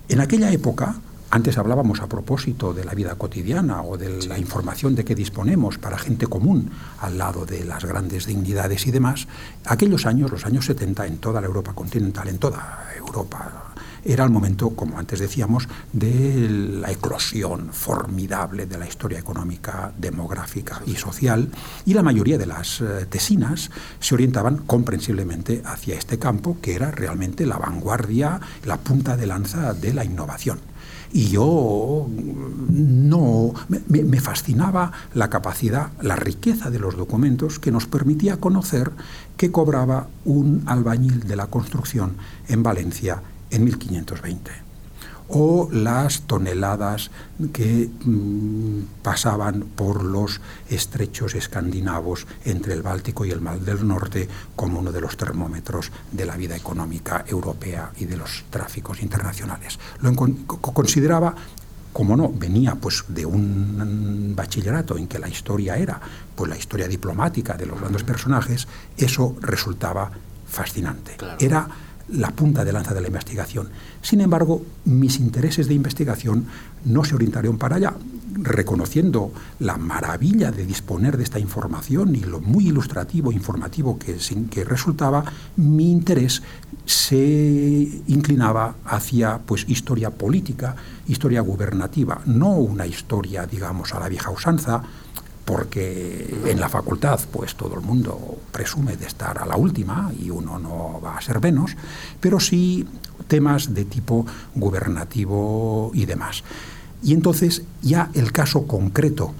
en aquella época, antes hablábamos a propósito de la vida cotidiana o de la información de que disponemos para gente común al lado de las grandes dignidades y demás. Aquellos años, los años 70, en toda la Europa continental, en toda Europa, era el momento, como antes decíamos, de la eclosión formidable de la historia económica, demográfica y social, y la mayoría de las eh, tesinas se orientaban comprensiblemente hacia este campo, que era realmente la vanguardia, la punta de lanza de la innovación. Y yo no me, fascinaba la capacidad, la riqueza de los documentos que nos permitía conocer qué cobraba un albañil de la construcción en Valencia en 1520 o las toneladas que mm, pasaban por los estrechos escandinavos entre el Báltico y el Mar del Norte como uno de los termómetros de la vida económica europea y de los tráficos internacionales. Lo consideraba como no, venía pues de un bachillerato en que la historia era pues la historia diplomática de los grandes personajes, eso resultaba fascinante. Era la punta de lanza de la investigación. Sin embargo, mis intereses de investigación no se orientaron para allá, reconociendo la maravilla de disponer de esta información y lo muy ilustrativo, informativo que, que resultaba, mi interés se inclinaba hacia pues historia política, historia gubernativa, no una historia, digamos, a la vieja usanza, porque en la facultad pues todo el mundo presume de estar a la última y uno no va a ser menos, pero sí temas de tipo gubernativo y demás. Y entonces ya el caso concreto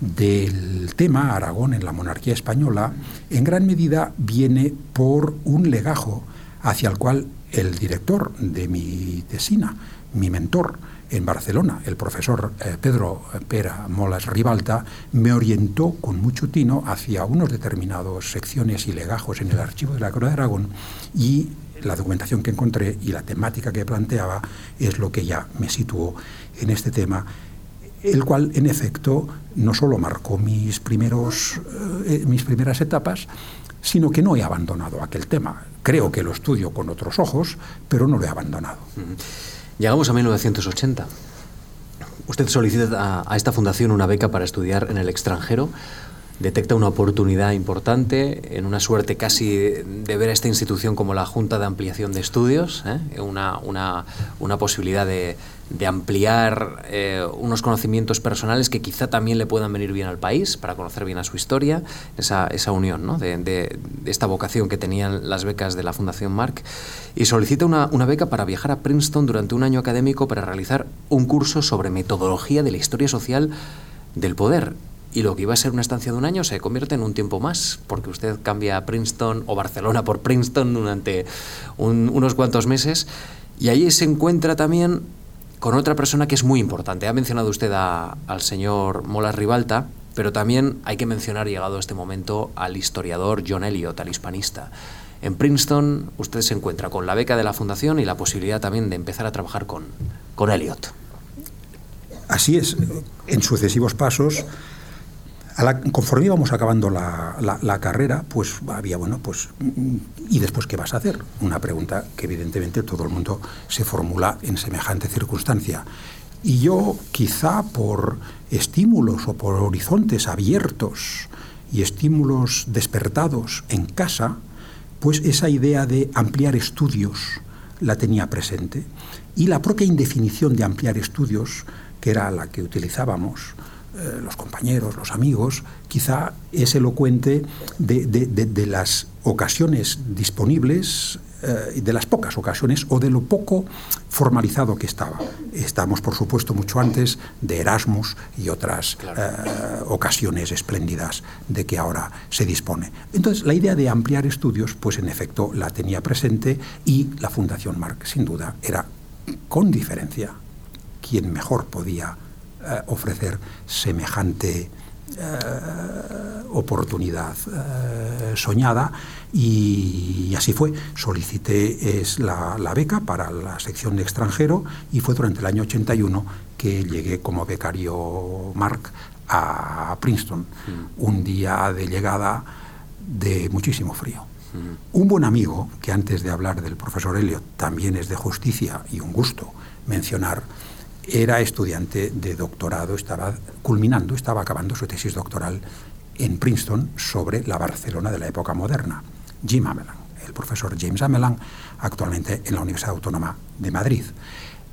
del tema Aragón en la monarquía española en gran medida viene por un legajo hacia el cual el director de mi tesina, mi mentor, en Barcelona, el profesor eh, Pedro Pera Molas Ribalta me orientó con mucho tino hacia unos determinados secciones y legajos en el archivo de la Corona de Aragón y la documentación que encontré y la temática que planteaba es lo que ya me situó en este tema el cual en efecto no solo marcó mis, primeros, eh, mis primeras etapas, sino que no he abandonado aquel tema. Creo que lo estudio con otros ojos, pero no lo he abandonado. Llegamos a 1980. Usted solicita a, esta fundación una beca para estudiar en el extranjero. Detecta una oportunidad importante, en una suerte casi de ver a esta institución como la Junta de Ampliación de Estudios, ¿eh? una, una posibilidad de, ampliar eh, unos conocimientos personales que quizá también le puedan venir bien al país para conocer bien a su historia, esa, esa unión ¿no? de, de, esta vocación que tenían las becas de la Fundación Mark, y solicita una, una, beca para viajar a Princeton durante un año académico para realizar un curso sobre metodología de la historia social del poder. Y lo que iba a ser una estancia de un año se convierte en un tiempo más, porque usted cambia a Princeton o Barcelona por Princeton durante unos cuantos meses, y ahí se encuentra también con otra persona que es muy importante. Ha mencionado usted al señor Molas Ribalta, pero también hay que mencionar, llegado a este momento, al historiador John Elliot, al hispanista. En Princeton usted se encuentra con la beca de la fundación y la posibilidad también de empezar a trabajar con, con Elliot. Así es, en sucesivos pasos conforme íbamos acabando la, carrera, pues había, bueno, pues, ¿y después qué vas a hacer? Una pregunta que evidentemente todo el mundo se formula en semejante circunstancia. Y yo, quizá por estímulos o por horizontes abiertos y estímulos despertados en casa, pues esa idea de ampliar estudios la tenía presente. Y la propia indefinición de ampliar estudios, que era la que utilizábamos, eh, los compañeros, los amigos, quizá es elocuente de, las ocasiones disponibles, eh, de las pocas ocasiones o de lo poco formalizado que estaba. Estamos, por supuesto, mucho antes de Erasmus y otras eh, ocasiones espléndidas de que ahora se dispone. Entonces, la idea de ampliar estudios, pues en efecto la tenía presente y la Fundación Marc, sin duda, era con diferencia quien mejor podía eh, ofrecer semejante eh, oportunidad eh, soñada y, así fue. Solicité es la, beca para la sección de extranjero y fue durante el año 81 que llegué como becario Mark a Princeton, mm. un día de llegada de muchísimo frío. Mm. Un buen amigo, que antes de hablar del profesor Elliot también es de justicia y un gusto mencionar, era estudiante de doctorado, estaba culminando, estaba acabando su tesis doctoral en Princeton sobre la Barcelona de la época moderna, Jim Amelan, el profesor James Amelan, actualmente en la Universidad Autónoma de Madrid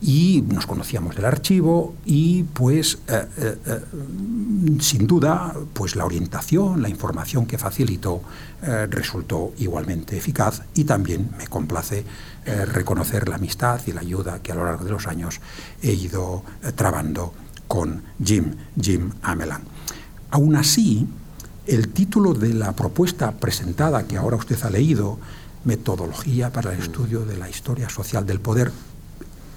y nos conocíamos del archivo y pues eh, eh, eh, sin duda pues la orientación, la información que facilitó resultó igualmente eficaz y también me complace reconocer la amistad y la ayuda que a lo largo de los años he ido trabando con Jim, Jim Amelan. Aún así, el título de la propuesta presentada que ahora usted ha leído, Metodología para el estudio de la historia social del poder,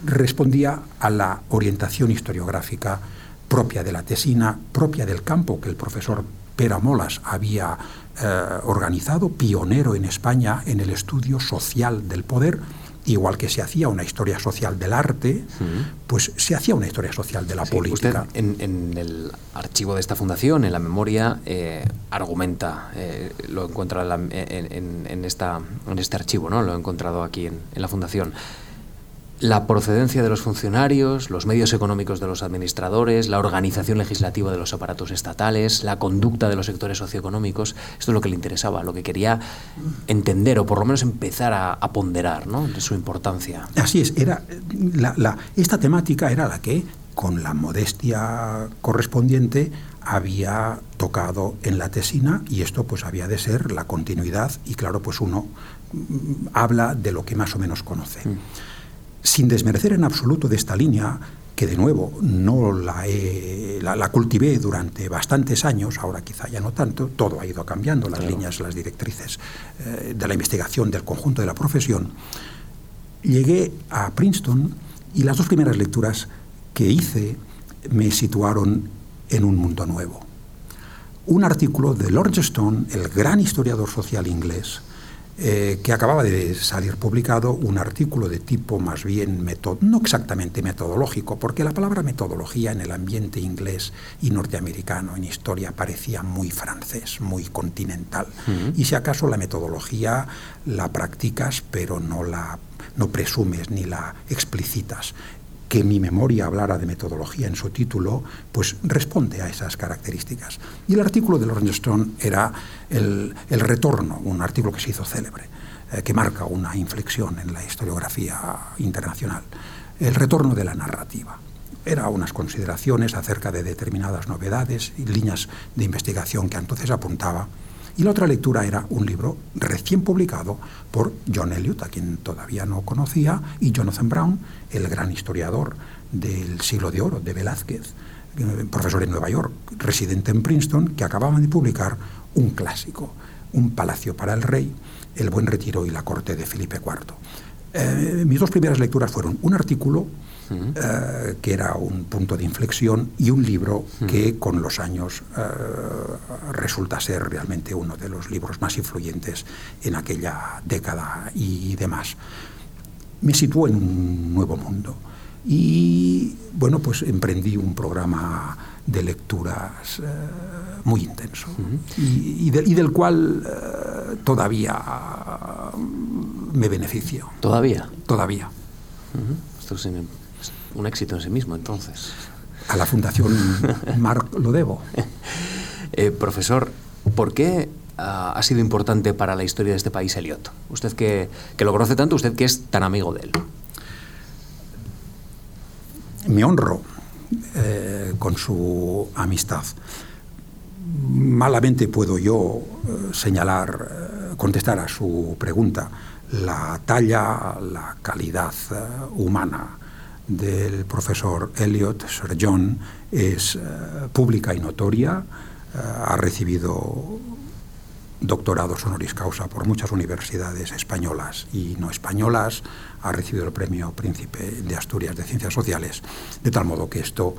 respondía a la orientación historiográfica propia de la tesina, propia del campo que el profesor Pera Molas había eh, organizado, pionero en España en el estudio social del poder, igual que se hacía una historia social del arte, pues se hacía una historia social de la política. en, el archivo de esta fundación, en la memoria, eh, argumenta, eh, lo encuentra en, esta, en este archivo, ¿no? lo he encontrado aquí en la fundación la procedencia de los funcionarios, los medios económicos de los administradores, la organización legislativa de los aparatos estatales, la conducta de los sectores socioeconómicos. Esto es lo que le interesaba, lo que quería entender o por lo menos empezar a, ponderar ¿no? de su importancia. Así es, era la, esta temática era la que, con la modestia correspondiente, había tocado en la tesina y esto pues había de ser la continuidad y claro, pues uno mm, habla de lo que más o menos conoce. Mm sin desmerecer en absoluto de esta línea, que de nuevo no la, la, cultivé durante bastantes años, ahora quizá ya no tanto, todo ha ido cambiando, las líneas, las directrices eh, de la investigación del conjunto de la profesión. Llegué a Princeton y las dos primeras lecturas que hice me situaron en un mundo nuevo. Un artículo de Lord Stone, el gran historiador social inglés, eh, que acababa de salir publicado un artículo de tipo más bien, no exactamente metodológico, porque la palabra metodología en el ambiente inglés y norteamericano en historia parecía muy francés, muy continental. Y si acaso la metodología la practicas, pero no la no presumes ni la explicitas que mi memoria hablara de metodología en su título, pues responde a esas características. Y el artículo de Lawrence Stone era el, retorno, un artículo que se hizo célebre, eh, que marca una inflexión en la historiografía internacional, el retorno de la narrativa. Era unas consideraciones acerca de determinadas novedades y líneas de investigación que entonces apuntaba y la otra lectura era un libro recién publicado por John Elliot, a quien todavía no conocía, y Jonathan Brown, el gran historiador del siglo de oro de Velázquez, profesor en Nueva York, residente en Princeton, que acababan de publicar un clásico, Un palacio para el rey, El buen retiro y la corte de Felipe IV. Eh, mis dos primeras lecturas fueron un artículo eh, que era un punto de inflexión, y un libro que con los años eh, resulta ser realmente uno de los libros más influyentes en aquella década y demás. Me situó en un nuevo mundo y bueno, pues emprendí un programa de lecturas eh, muy intenso y, del cual todavía me beneficio. ¿Todavía? Todavía. Esto es un éxito en sí mismo, entonces. A la Fundación Marc lo debo. Eh, profesor, ¿por qué ha sido importante para la historia de este país Eliot? Usted que, lo conoce tanto, usted que es tan amigo de él. Me honro eh, con su amistad. Malamente puedo yo eh, señalar, contestar a su pregunta, la talla, la calidad humana del profesor Elliot, Sir John, es eh, pública y notoria, eh, ha recibido doctorados honoris causa por muchas universidades españolas y no españolas, ha recibido el premio Príncipe de Asturias de Ciencias Sociales, de tal modo que esto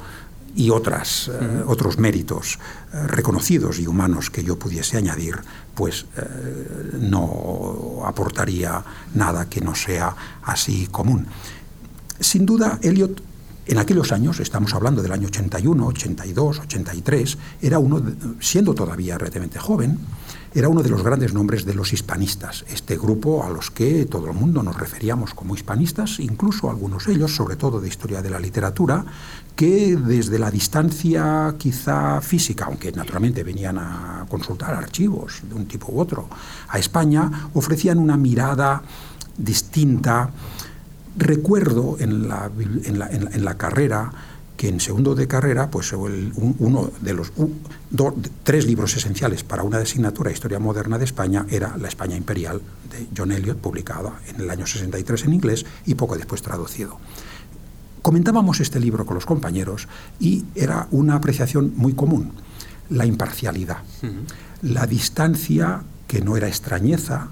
y otras, eh, otros méritos eh, reconocidos y humanos que yo pudiese añadir, pues eh, no aportaría nada que no sea así común. Sin duda, Eliot en aquellos años, estamos hablando del año 81, 82, 83, era uno, siendo todavía relativamente joven, era uno de los grandes nombres de los hispanistas, este grupo a los que todo el mundo nos referíamos como hispanistas, incluso algunos de ellos, sobre todo de historia de la literatura, que desde la distancia quizá física, aunque naturalmente venían a consultar archivos de un tipo u otro a España, ofrecían una mirada distinta. Recuerdo en la, en la carrera que en segundo de carrera, pues uno de los tres libros esenciales para una asignatura de Historia Moderna de España era La España Imperial de John Eliot, publicada en el año 63 en inglés y poco después traducido. Comentábamos este libro con los compañeros y era una apreciación muy común, la imparcialidad, la distancia que no era extrañeza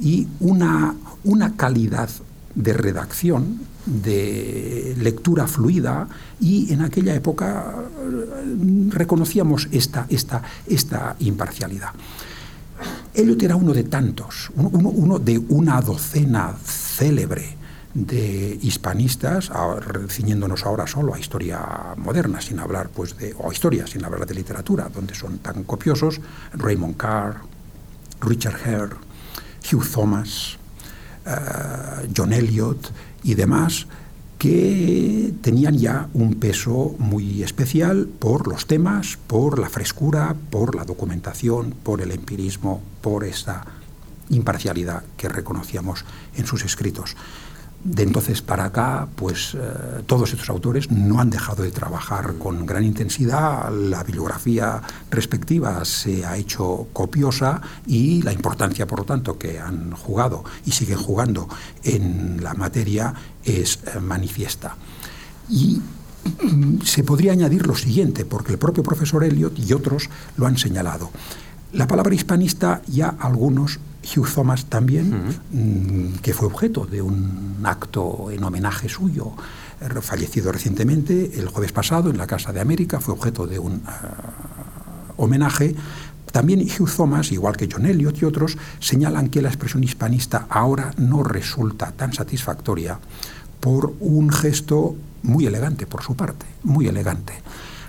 y una, una calidad de redacción, de lectura fluida, y en aquella época eh, reconocíamos esta, esta, esta imparcialidad. Eliot era uno de tantos, uno, de una docena célebre de hispanistas, ciñéndonos ahora solo a historia moderna, sin hablar pues de, o historia, sin hablar de literatura, donde son tan copiosos, Raymond Carr, Richard Hare, Hugh Thomas, eh, John Eliot y demás, que tenían ya un peso muy especial por los temas, por la frescura, por la documentación, por el empirismo, por esa imparcialidad que reconocíamos en sus escritos de entonces para acá, pues eh, todos estos autores no han dejado de trabajar con gran intensidad, la bibliografía respectiva se ha hecho copiosa y la importancia, por lo tanto, que han jugado y siguen jugando en la materia es eh, manifiesta. Y se podría añadir lo siguiente, porque el propio profesor Elliot y otros lo han señalado. La palabra hispanista ya algunos Hugh Thomas también, mm, que fue objeto de un acto en homenaje suyo, eh, fallecido recientemente, el jueves pasado en la Casa de América, fue objeto de un ah, homenaje. También Hugh Thomas, igual que John Eliot y otros, señalan que la expresión hispanista ahora no resulta tan satisfactoria por un gesto muy elegante por su parte, muy elegante.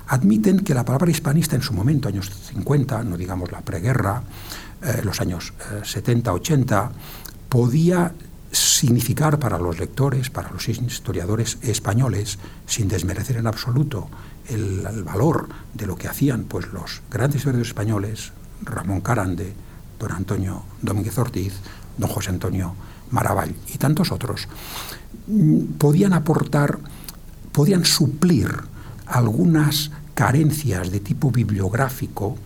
Admiten que la palabra hispanista en su momento, años 50, no digamos la preguerra, eh, los años 70, eh, 80, podía significar para los lectores, para los historiadores españoles, sin desmerecer en absoluto el, valor de lo que hacían pues, los grandes historiadores españoles, Ramón Carande, don Antonio Domínguez Ortiz, don José Antonio Maravall y tantos otros, mm, podían aportar, podían suplir algunas carencias de tipo bibliográfico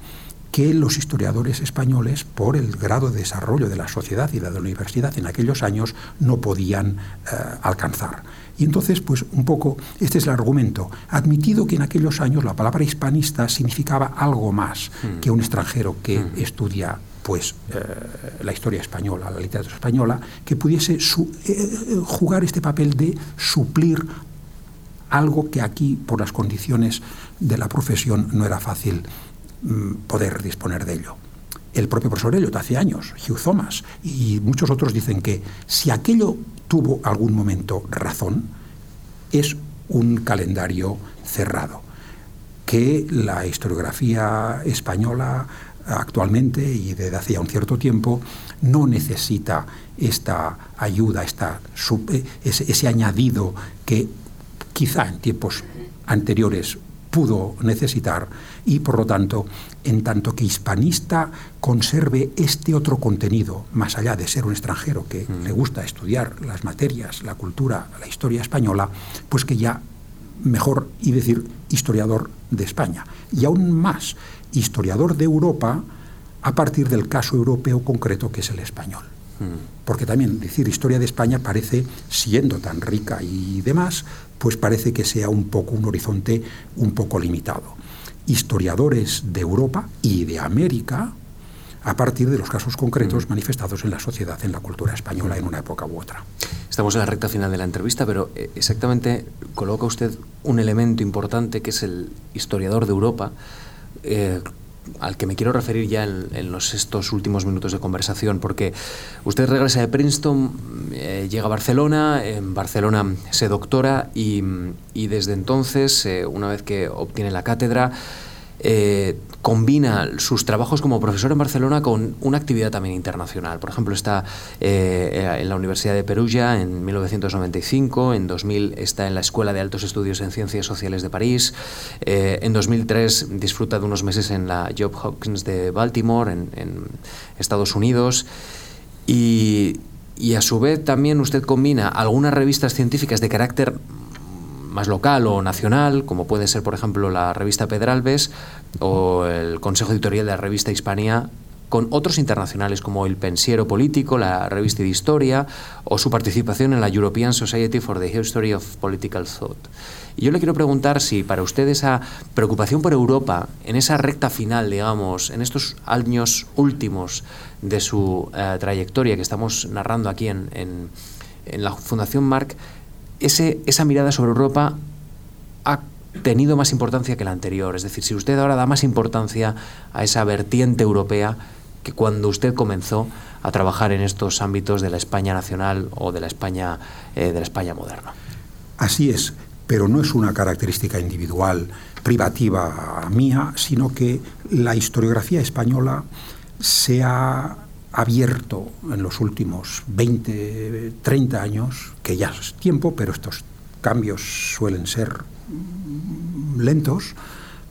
que los historiadores españoles, por el grado de desarrollo de la sociedad y de la universidad en aquellos años, no podían eh, alcanzar. Y entonces, pues un poco, este es el argumento. Admitido que en aquellos años la palabra hispanista significaba algo más mm. que un extranjero que mm. estudia pues eh, la historia española, la literatura española, que pudiese eh, jugar este papel de suplir algo que aquí, por las condiciones de la profesión, no era fácil poder disponer de ello. El propio profesor Elliot hace años, Hugh Thomas y muchos otros dicen que si aquello tuvo algún momento razón, es un calendario cerrado, que la historiografía española actualmente y desde hace un cierto tiempo no necesita esta ayuda, esta, ese, ese añadido que quizá en tiempos anteriores pudo necesitar y por lo tanto, en tanto que hispanista conserve este otro contenido, más allá de ser un extranjero que mm. le gusta estudiar las materias, la cultura, la historia española, pues que ya mejor y decir historiador de España. Y aún más, historiador de Europa a partir del caso europeo concreto que es el español. Mm. Porque también decir historia de España parece, siendo tan rica y demás, pues parece que sea un poco un horizonte un poco limitado. Historiadores de Europa y de América a partir de los casos concretos manifestados en la sociedad, en la cultura española en una época u otra. Estamos en la recta final de la entrevista, pero eh, exactamente coloca usted un elemento importante que es el historiador de Europa. Eh, al que me quiero referir ya en, estos últimos minutos de conversación, porque usted regresa de Princeton, eh, llega a Barcelona, en Barcelona se doctora y, desde entonces, eh, una vez que obtiene la cátedra, eh, combina sus trabajos como profesor en Barcelona con una actividad también internacional. Por ejemplo, está eh, en la Universidad de Perugia en 1995, en 2000 está en la Escuela de Altos Estudios en Ciencias Sociales de París, eh, en 2003 disfruta de unos meses en la Job Hopkins de Baltimore, en, Estados Unidos, y a su vez también usted combina algunas revistas científicas de carácter más local o nacional, como puede ser, por ejemplo, la revista Pedralbes o el Consejo Editorial de la revista Hispania, con otros internacionales como el Pensiero Político, la revista de Historia o su participación en la European Society for the History of Political Thought. Y yo le quiero preguntar si para usted esa preocupación por Europa, en esa recta final, digamos, en estos años últimos de su eh, trayectoria que estamos narrando aquí en, en la Fundación Marc, ese, esa mirada sobre Europa ha tenido más importancia que la anterior. Es decir, si usted ahora da más importancia a esa vertiente europea que cuando usted comenzó a trabajar en estos ámbitos de la España nacional o de la España, eh, de la España moderna. Así es, pero no es una característica individual, privativa mía, sino que la historiografía española se ha abierto en los últimos 20, 30 años, que ya es tiempo, pero estos cambios suelen ser lentos,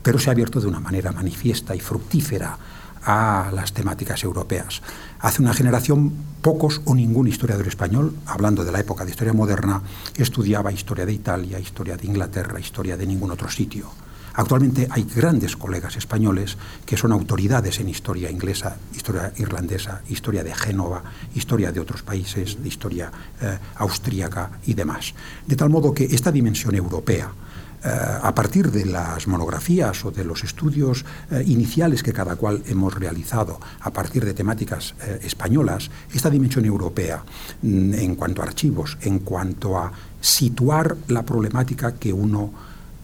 pero se ha abierto de una manera manifiesta y fructífera a las temáticas europeas. Hace una generación, pocos o ningún historiador español, hablando de la época de historia moderna, estudiaba historia de Italia, historia de Inglaterra, historia de ningún otro sitio. Actualmente hay grandes colegas españoles que son autoridades en historia inglesa, historia irlandesa, historia de Génova, historia de otros países, de historia eh, austríaca y demás. De tal modo que esta dimensión europea, eh, a partir de las monografías o de los estudios eh, iniciales que cada cual hemos realizado a partir de temáticas españolas, esta dimensión europea mm, en cuanto a archivos, en cuanto a situar la problemática que uno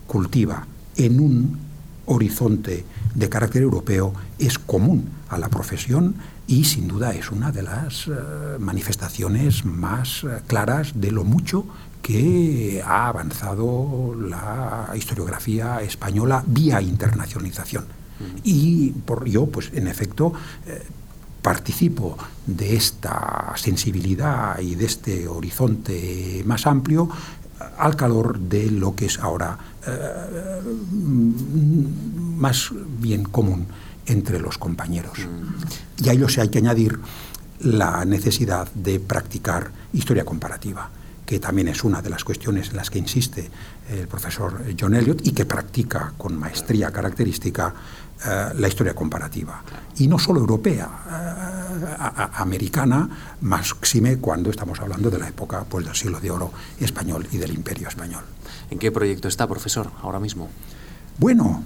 cultiva en un horizonte de carácter europeo es común a la profesión y sin duda es una de las eh, manifestaciones más eh, claras de lo mucho que ha avanzado la historiografía española vía internacionalización. Y por yo, pues en efecto, eh, participo de esta sensibilidad y de este horizonte más amplio al calor de lo que es ahora eh, más bien común entre los compañeros. Y a ello se hay que añadir la necesidad de practicar historia comparativa, que también es una de las cuestiones en las que insiste el profesor John Elliot y que practica con maestría característica eh, la historia comparativa. Y no solo europea, eh, americana, más xime cuando estamos hablando de la época pues, del siglo de oro español y del imperio español. ¿En qué proyecto está, profesor, ahora mismo? Bueno,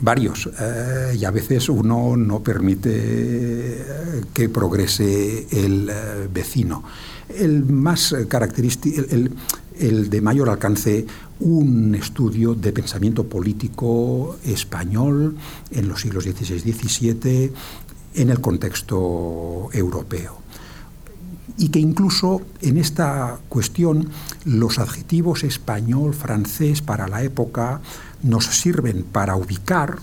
varios. Eh, y a veces uno no permite que progrese el vecino. El más característico, el de mayor alcance un estudio de pensamiento político español en los siglos XVI y XVII en el contexto europeo. Y que incluso en esta cuestión los adjetivos español, francés para la época nos sirven para ubicar,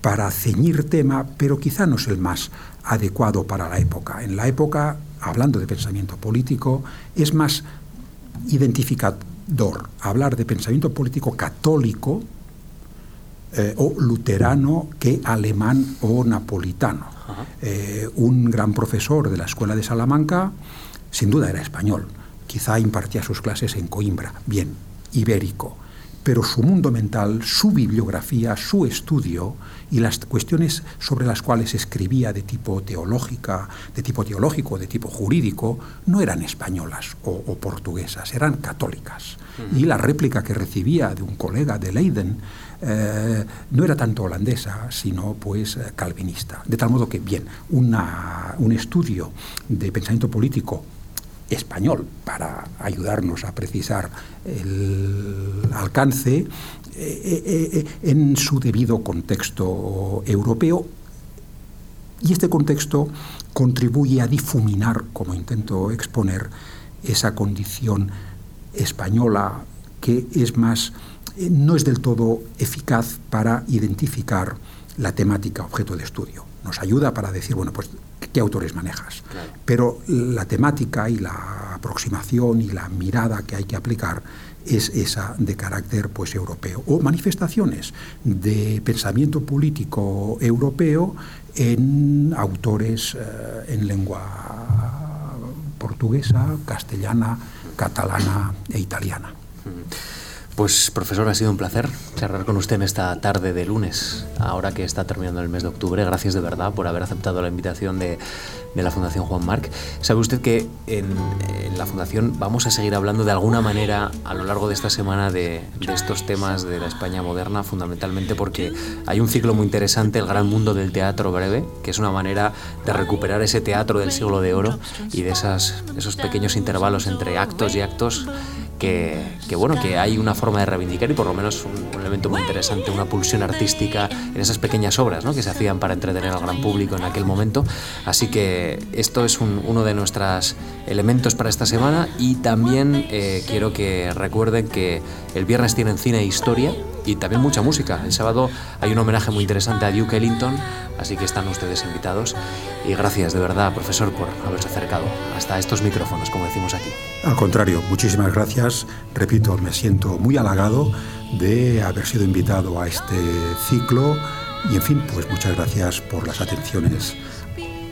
para ceñir tema, pero quizá no es el más adecuado para la época. En la época, hablando de pensamiento político, es más identificado hablar de pensamiento político católico eh, o luterano que alemán o napolitano. Eh, un gran profesor de la Escuela de Salamanca, sin duda era español, quizá impartía sus clases en Coimbra, bien, ibérico pero su mundo mental, su bibliografía, su estudio y las cuestiones sobre las cuales escribía de tipo teológica, de tipo teológico, de tipo jurídico, no eran españolas o, portuguesas, eran católicas. Y la réplica que recibía de un colega de Leiden eh, no era tanto holandesa, sino pues calvinista. De tal modo que, bien, un estudio de pensamiento político español para ayudarnos a precisar el alcance eh, eh, eh, en su debido contexto europeo. Y este contexto contribuye a difuminar, como intento exponer, esa condición española que es más, no es del todo eficaz para identificar la temática objeto de estudio. Nos ayuda para decir, bueno, pues qué autores manejas. Pero la temática y la aproximación y la mirada que hay que aplicar es esa de carácter pues europeo o manifestaciones de pensamiento político europeo en autores eh, en lengua portuguesa, castellana, catalana e italiana. Pues profesor, ha sido un placer charlar con usted en esta tarde de lunes, ahora que está terminando el mes de octubre. Gracias de verdad por haber aceptado la invitación de, la Fundación Juan Marc. Sabe usted que en, la Fundación vamos a seguir hablando de alguna manera a lo largo de esta semana de, estos temas de la España moderna, fundamentalmente porque hay un ciclo muy interesante, el gran mundo del teatro breve, que es una manera de recuperar ese teatro del siglo de oro y de esos pequeños intervalos entre actos y actos que, bueno, que hay una forma de reivindicar y por lo menos un, elemento muy interesante, una pulsión artística en esas pequeñas obras ¿no? que se hacían para entretener al gran público en aquel momento. Así que esto es uno de nuestros elementos para esta semana y también eh, quiero que recuerden que el viernes tienen cine e historia y también mucha música. El sábado hay un homenaje muy interesante a Duke Ellington, así que están ustedes invitados. Y gracias de verdad, profesor, por haberse acercado hasta estos micrófonos, como decimos aquí. Al contrario, muchísimas gracias. Repito, me siento muy halagado de haber sido invitado a este ciclo y, en fin, pues muchas gracias por las atenciones.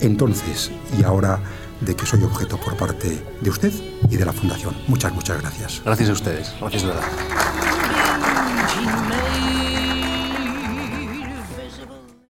Entonces y ahora de que soy objeto por parte de usted y de la Fundación. Muchas, muchas gracias. Gracias a ustedes. Gracias de verdad.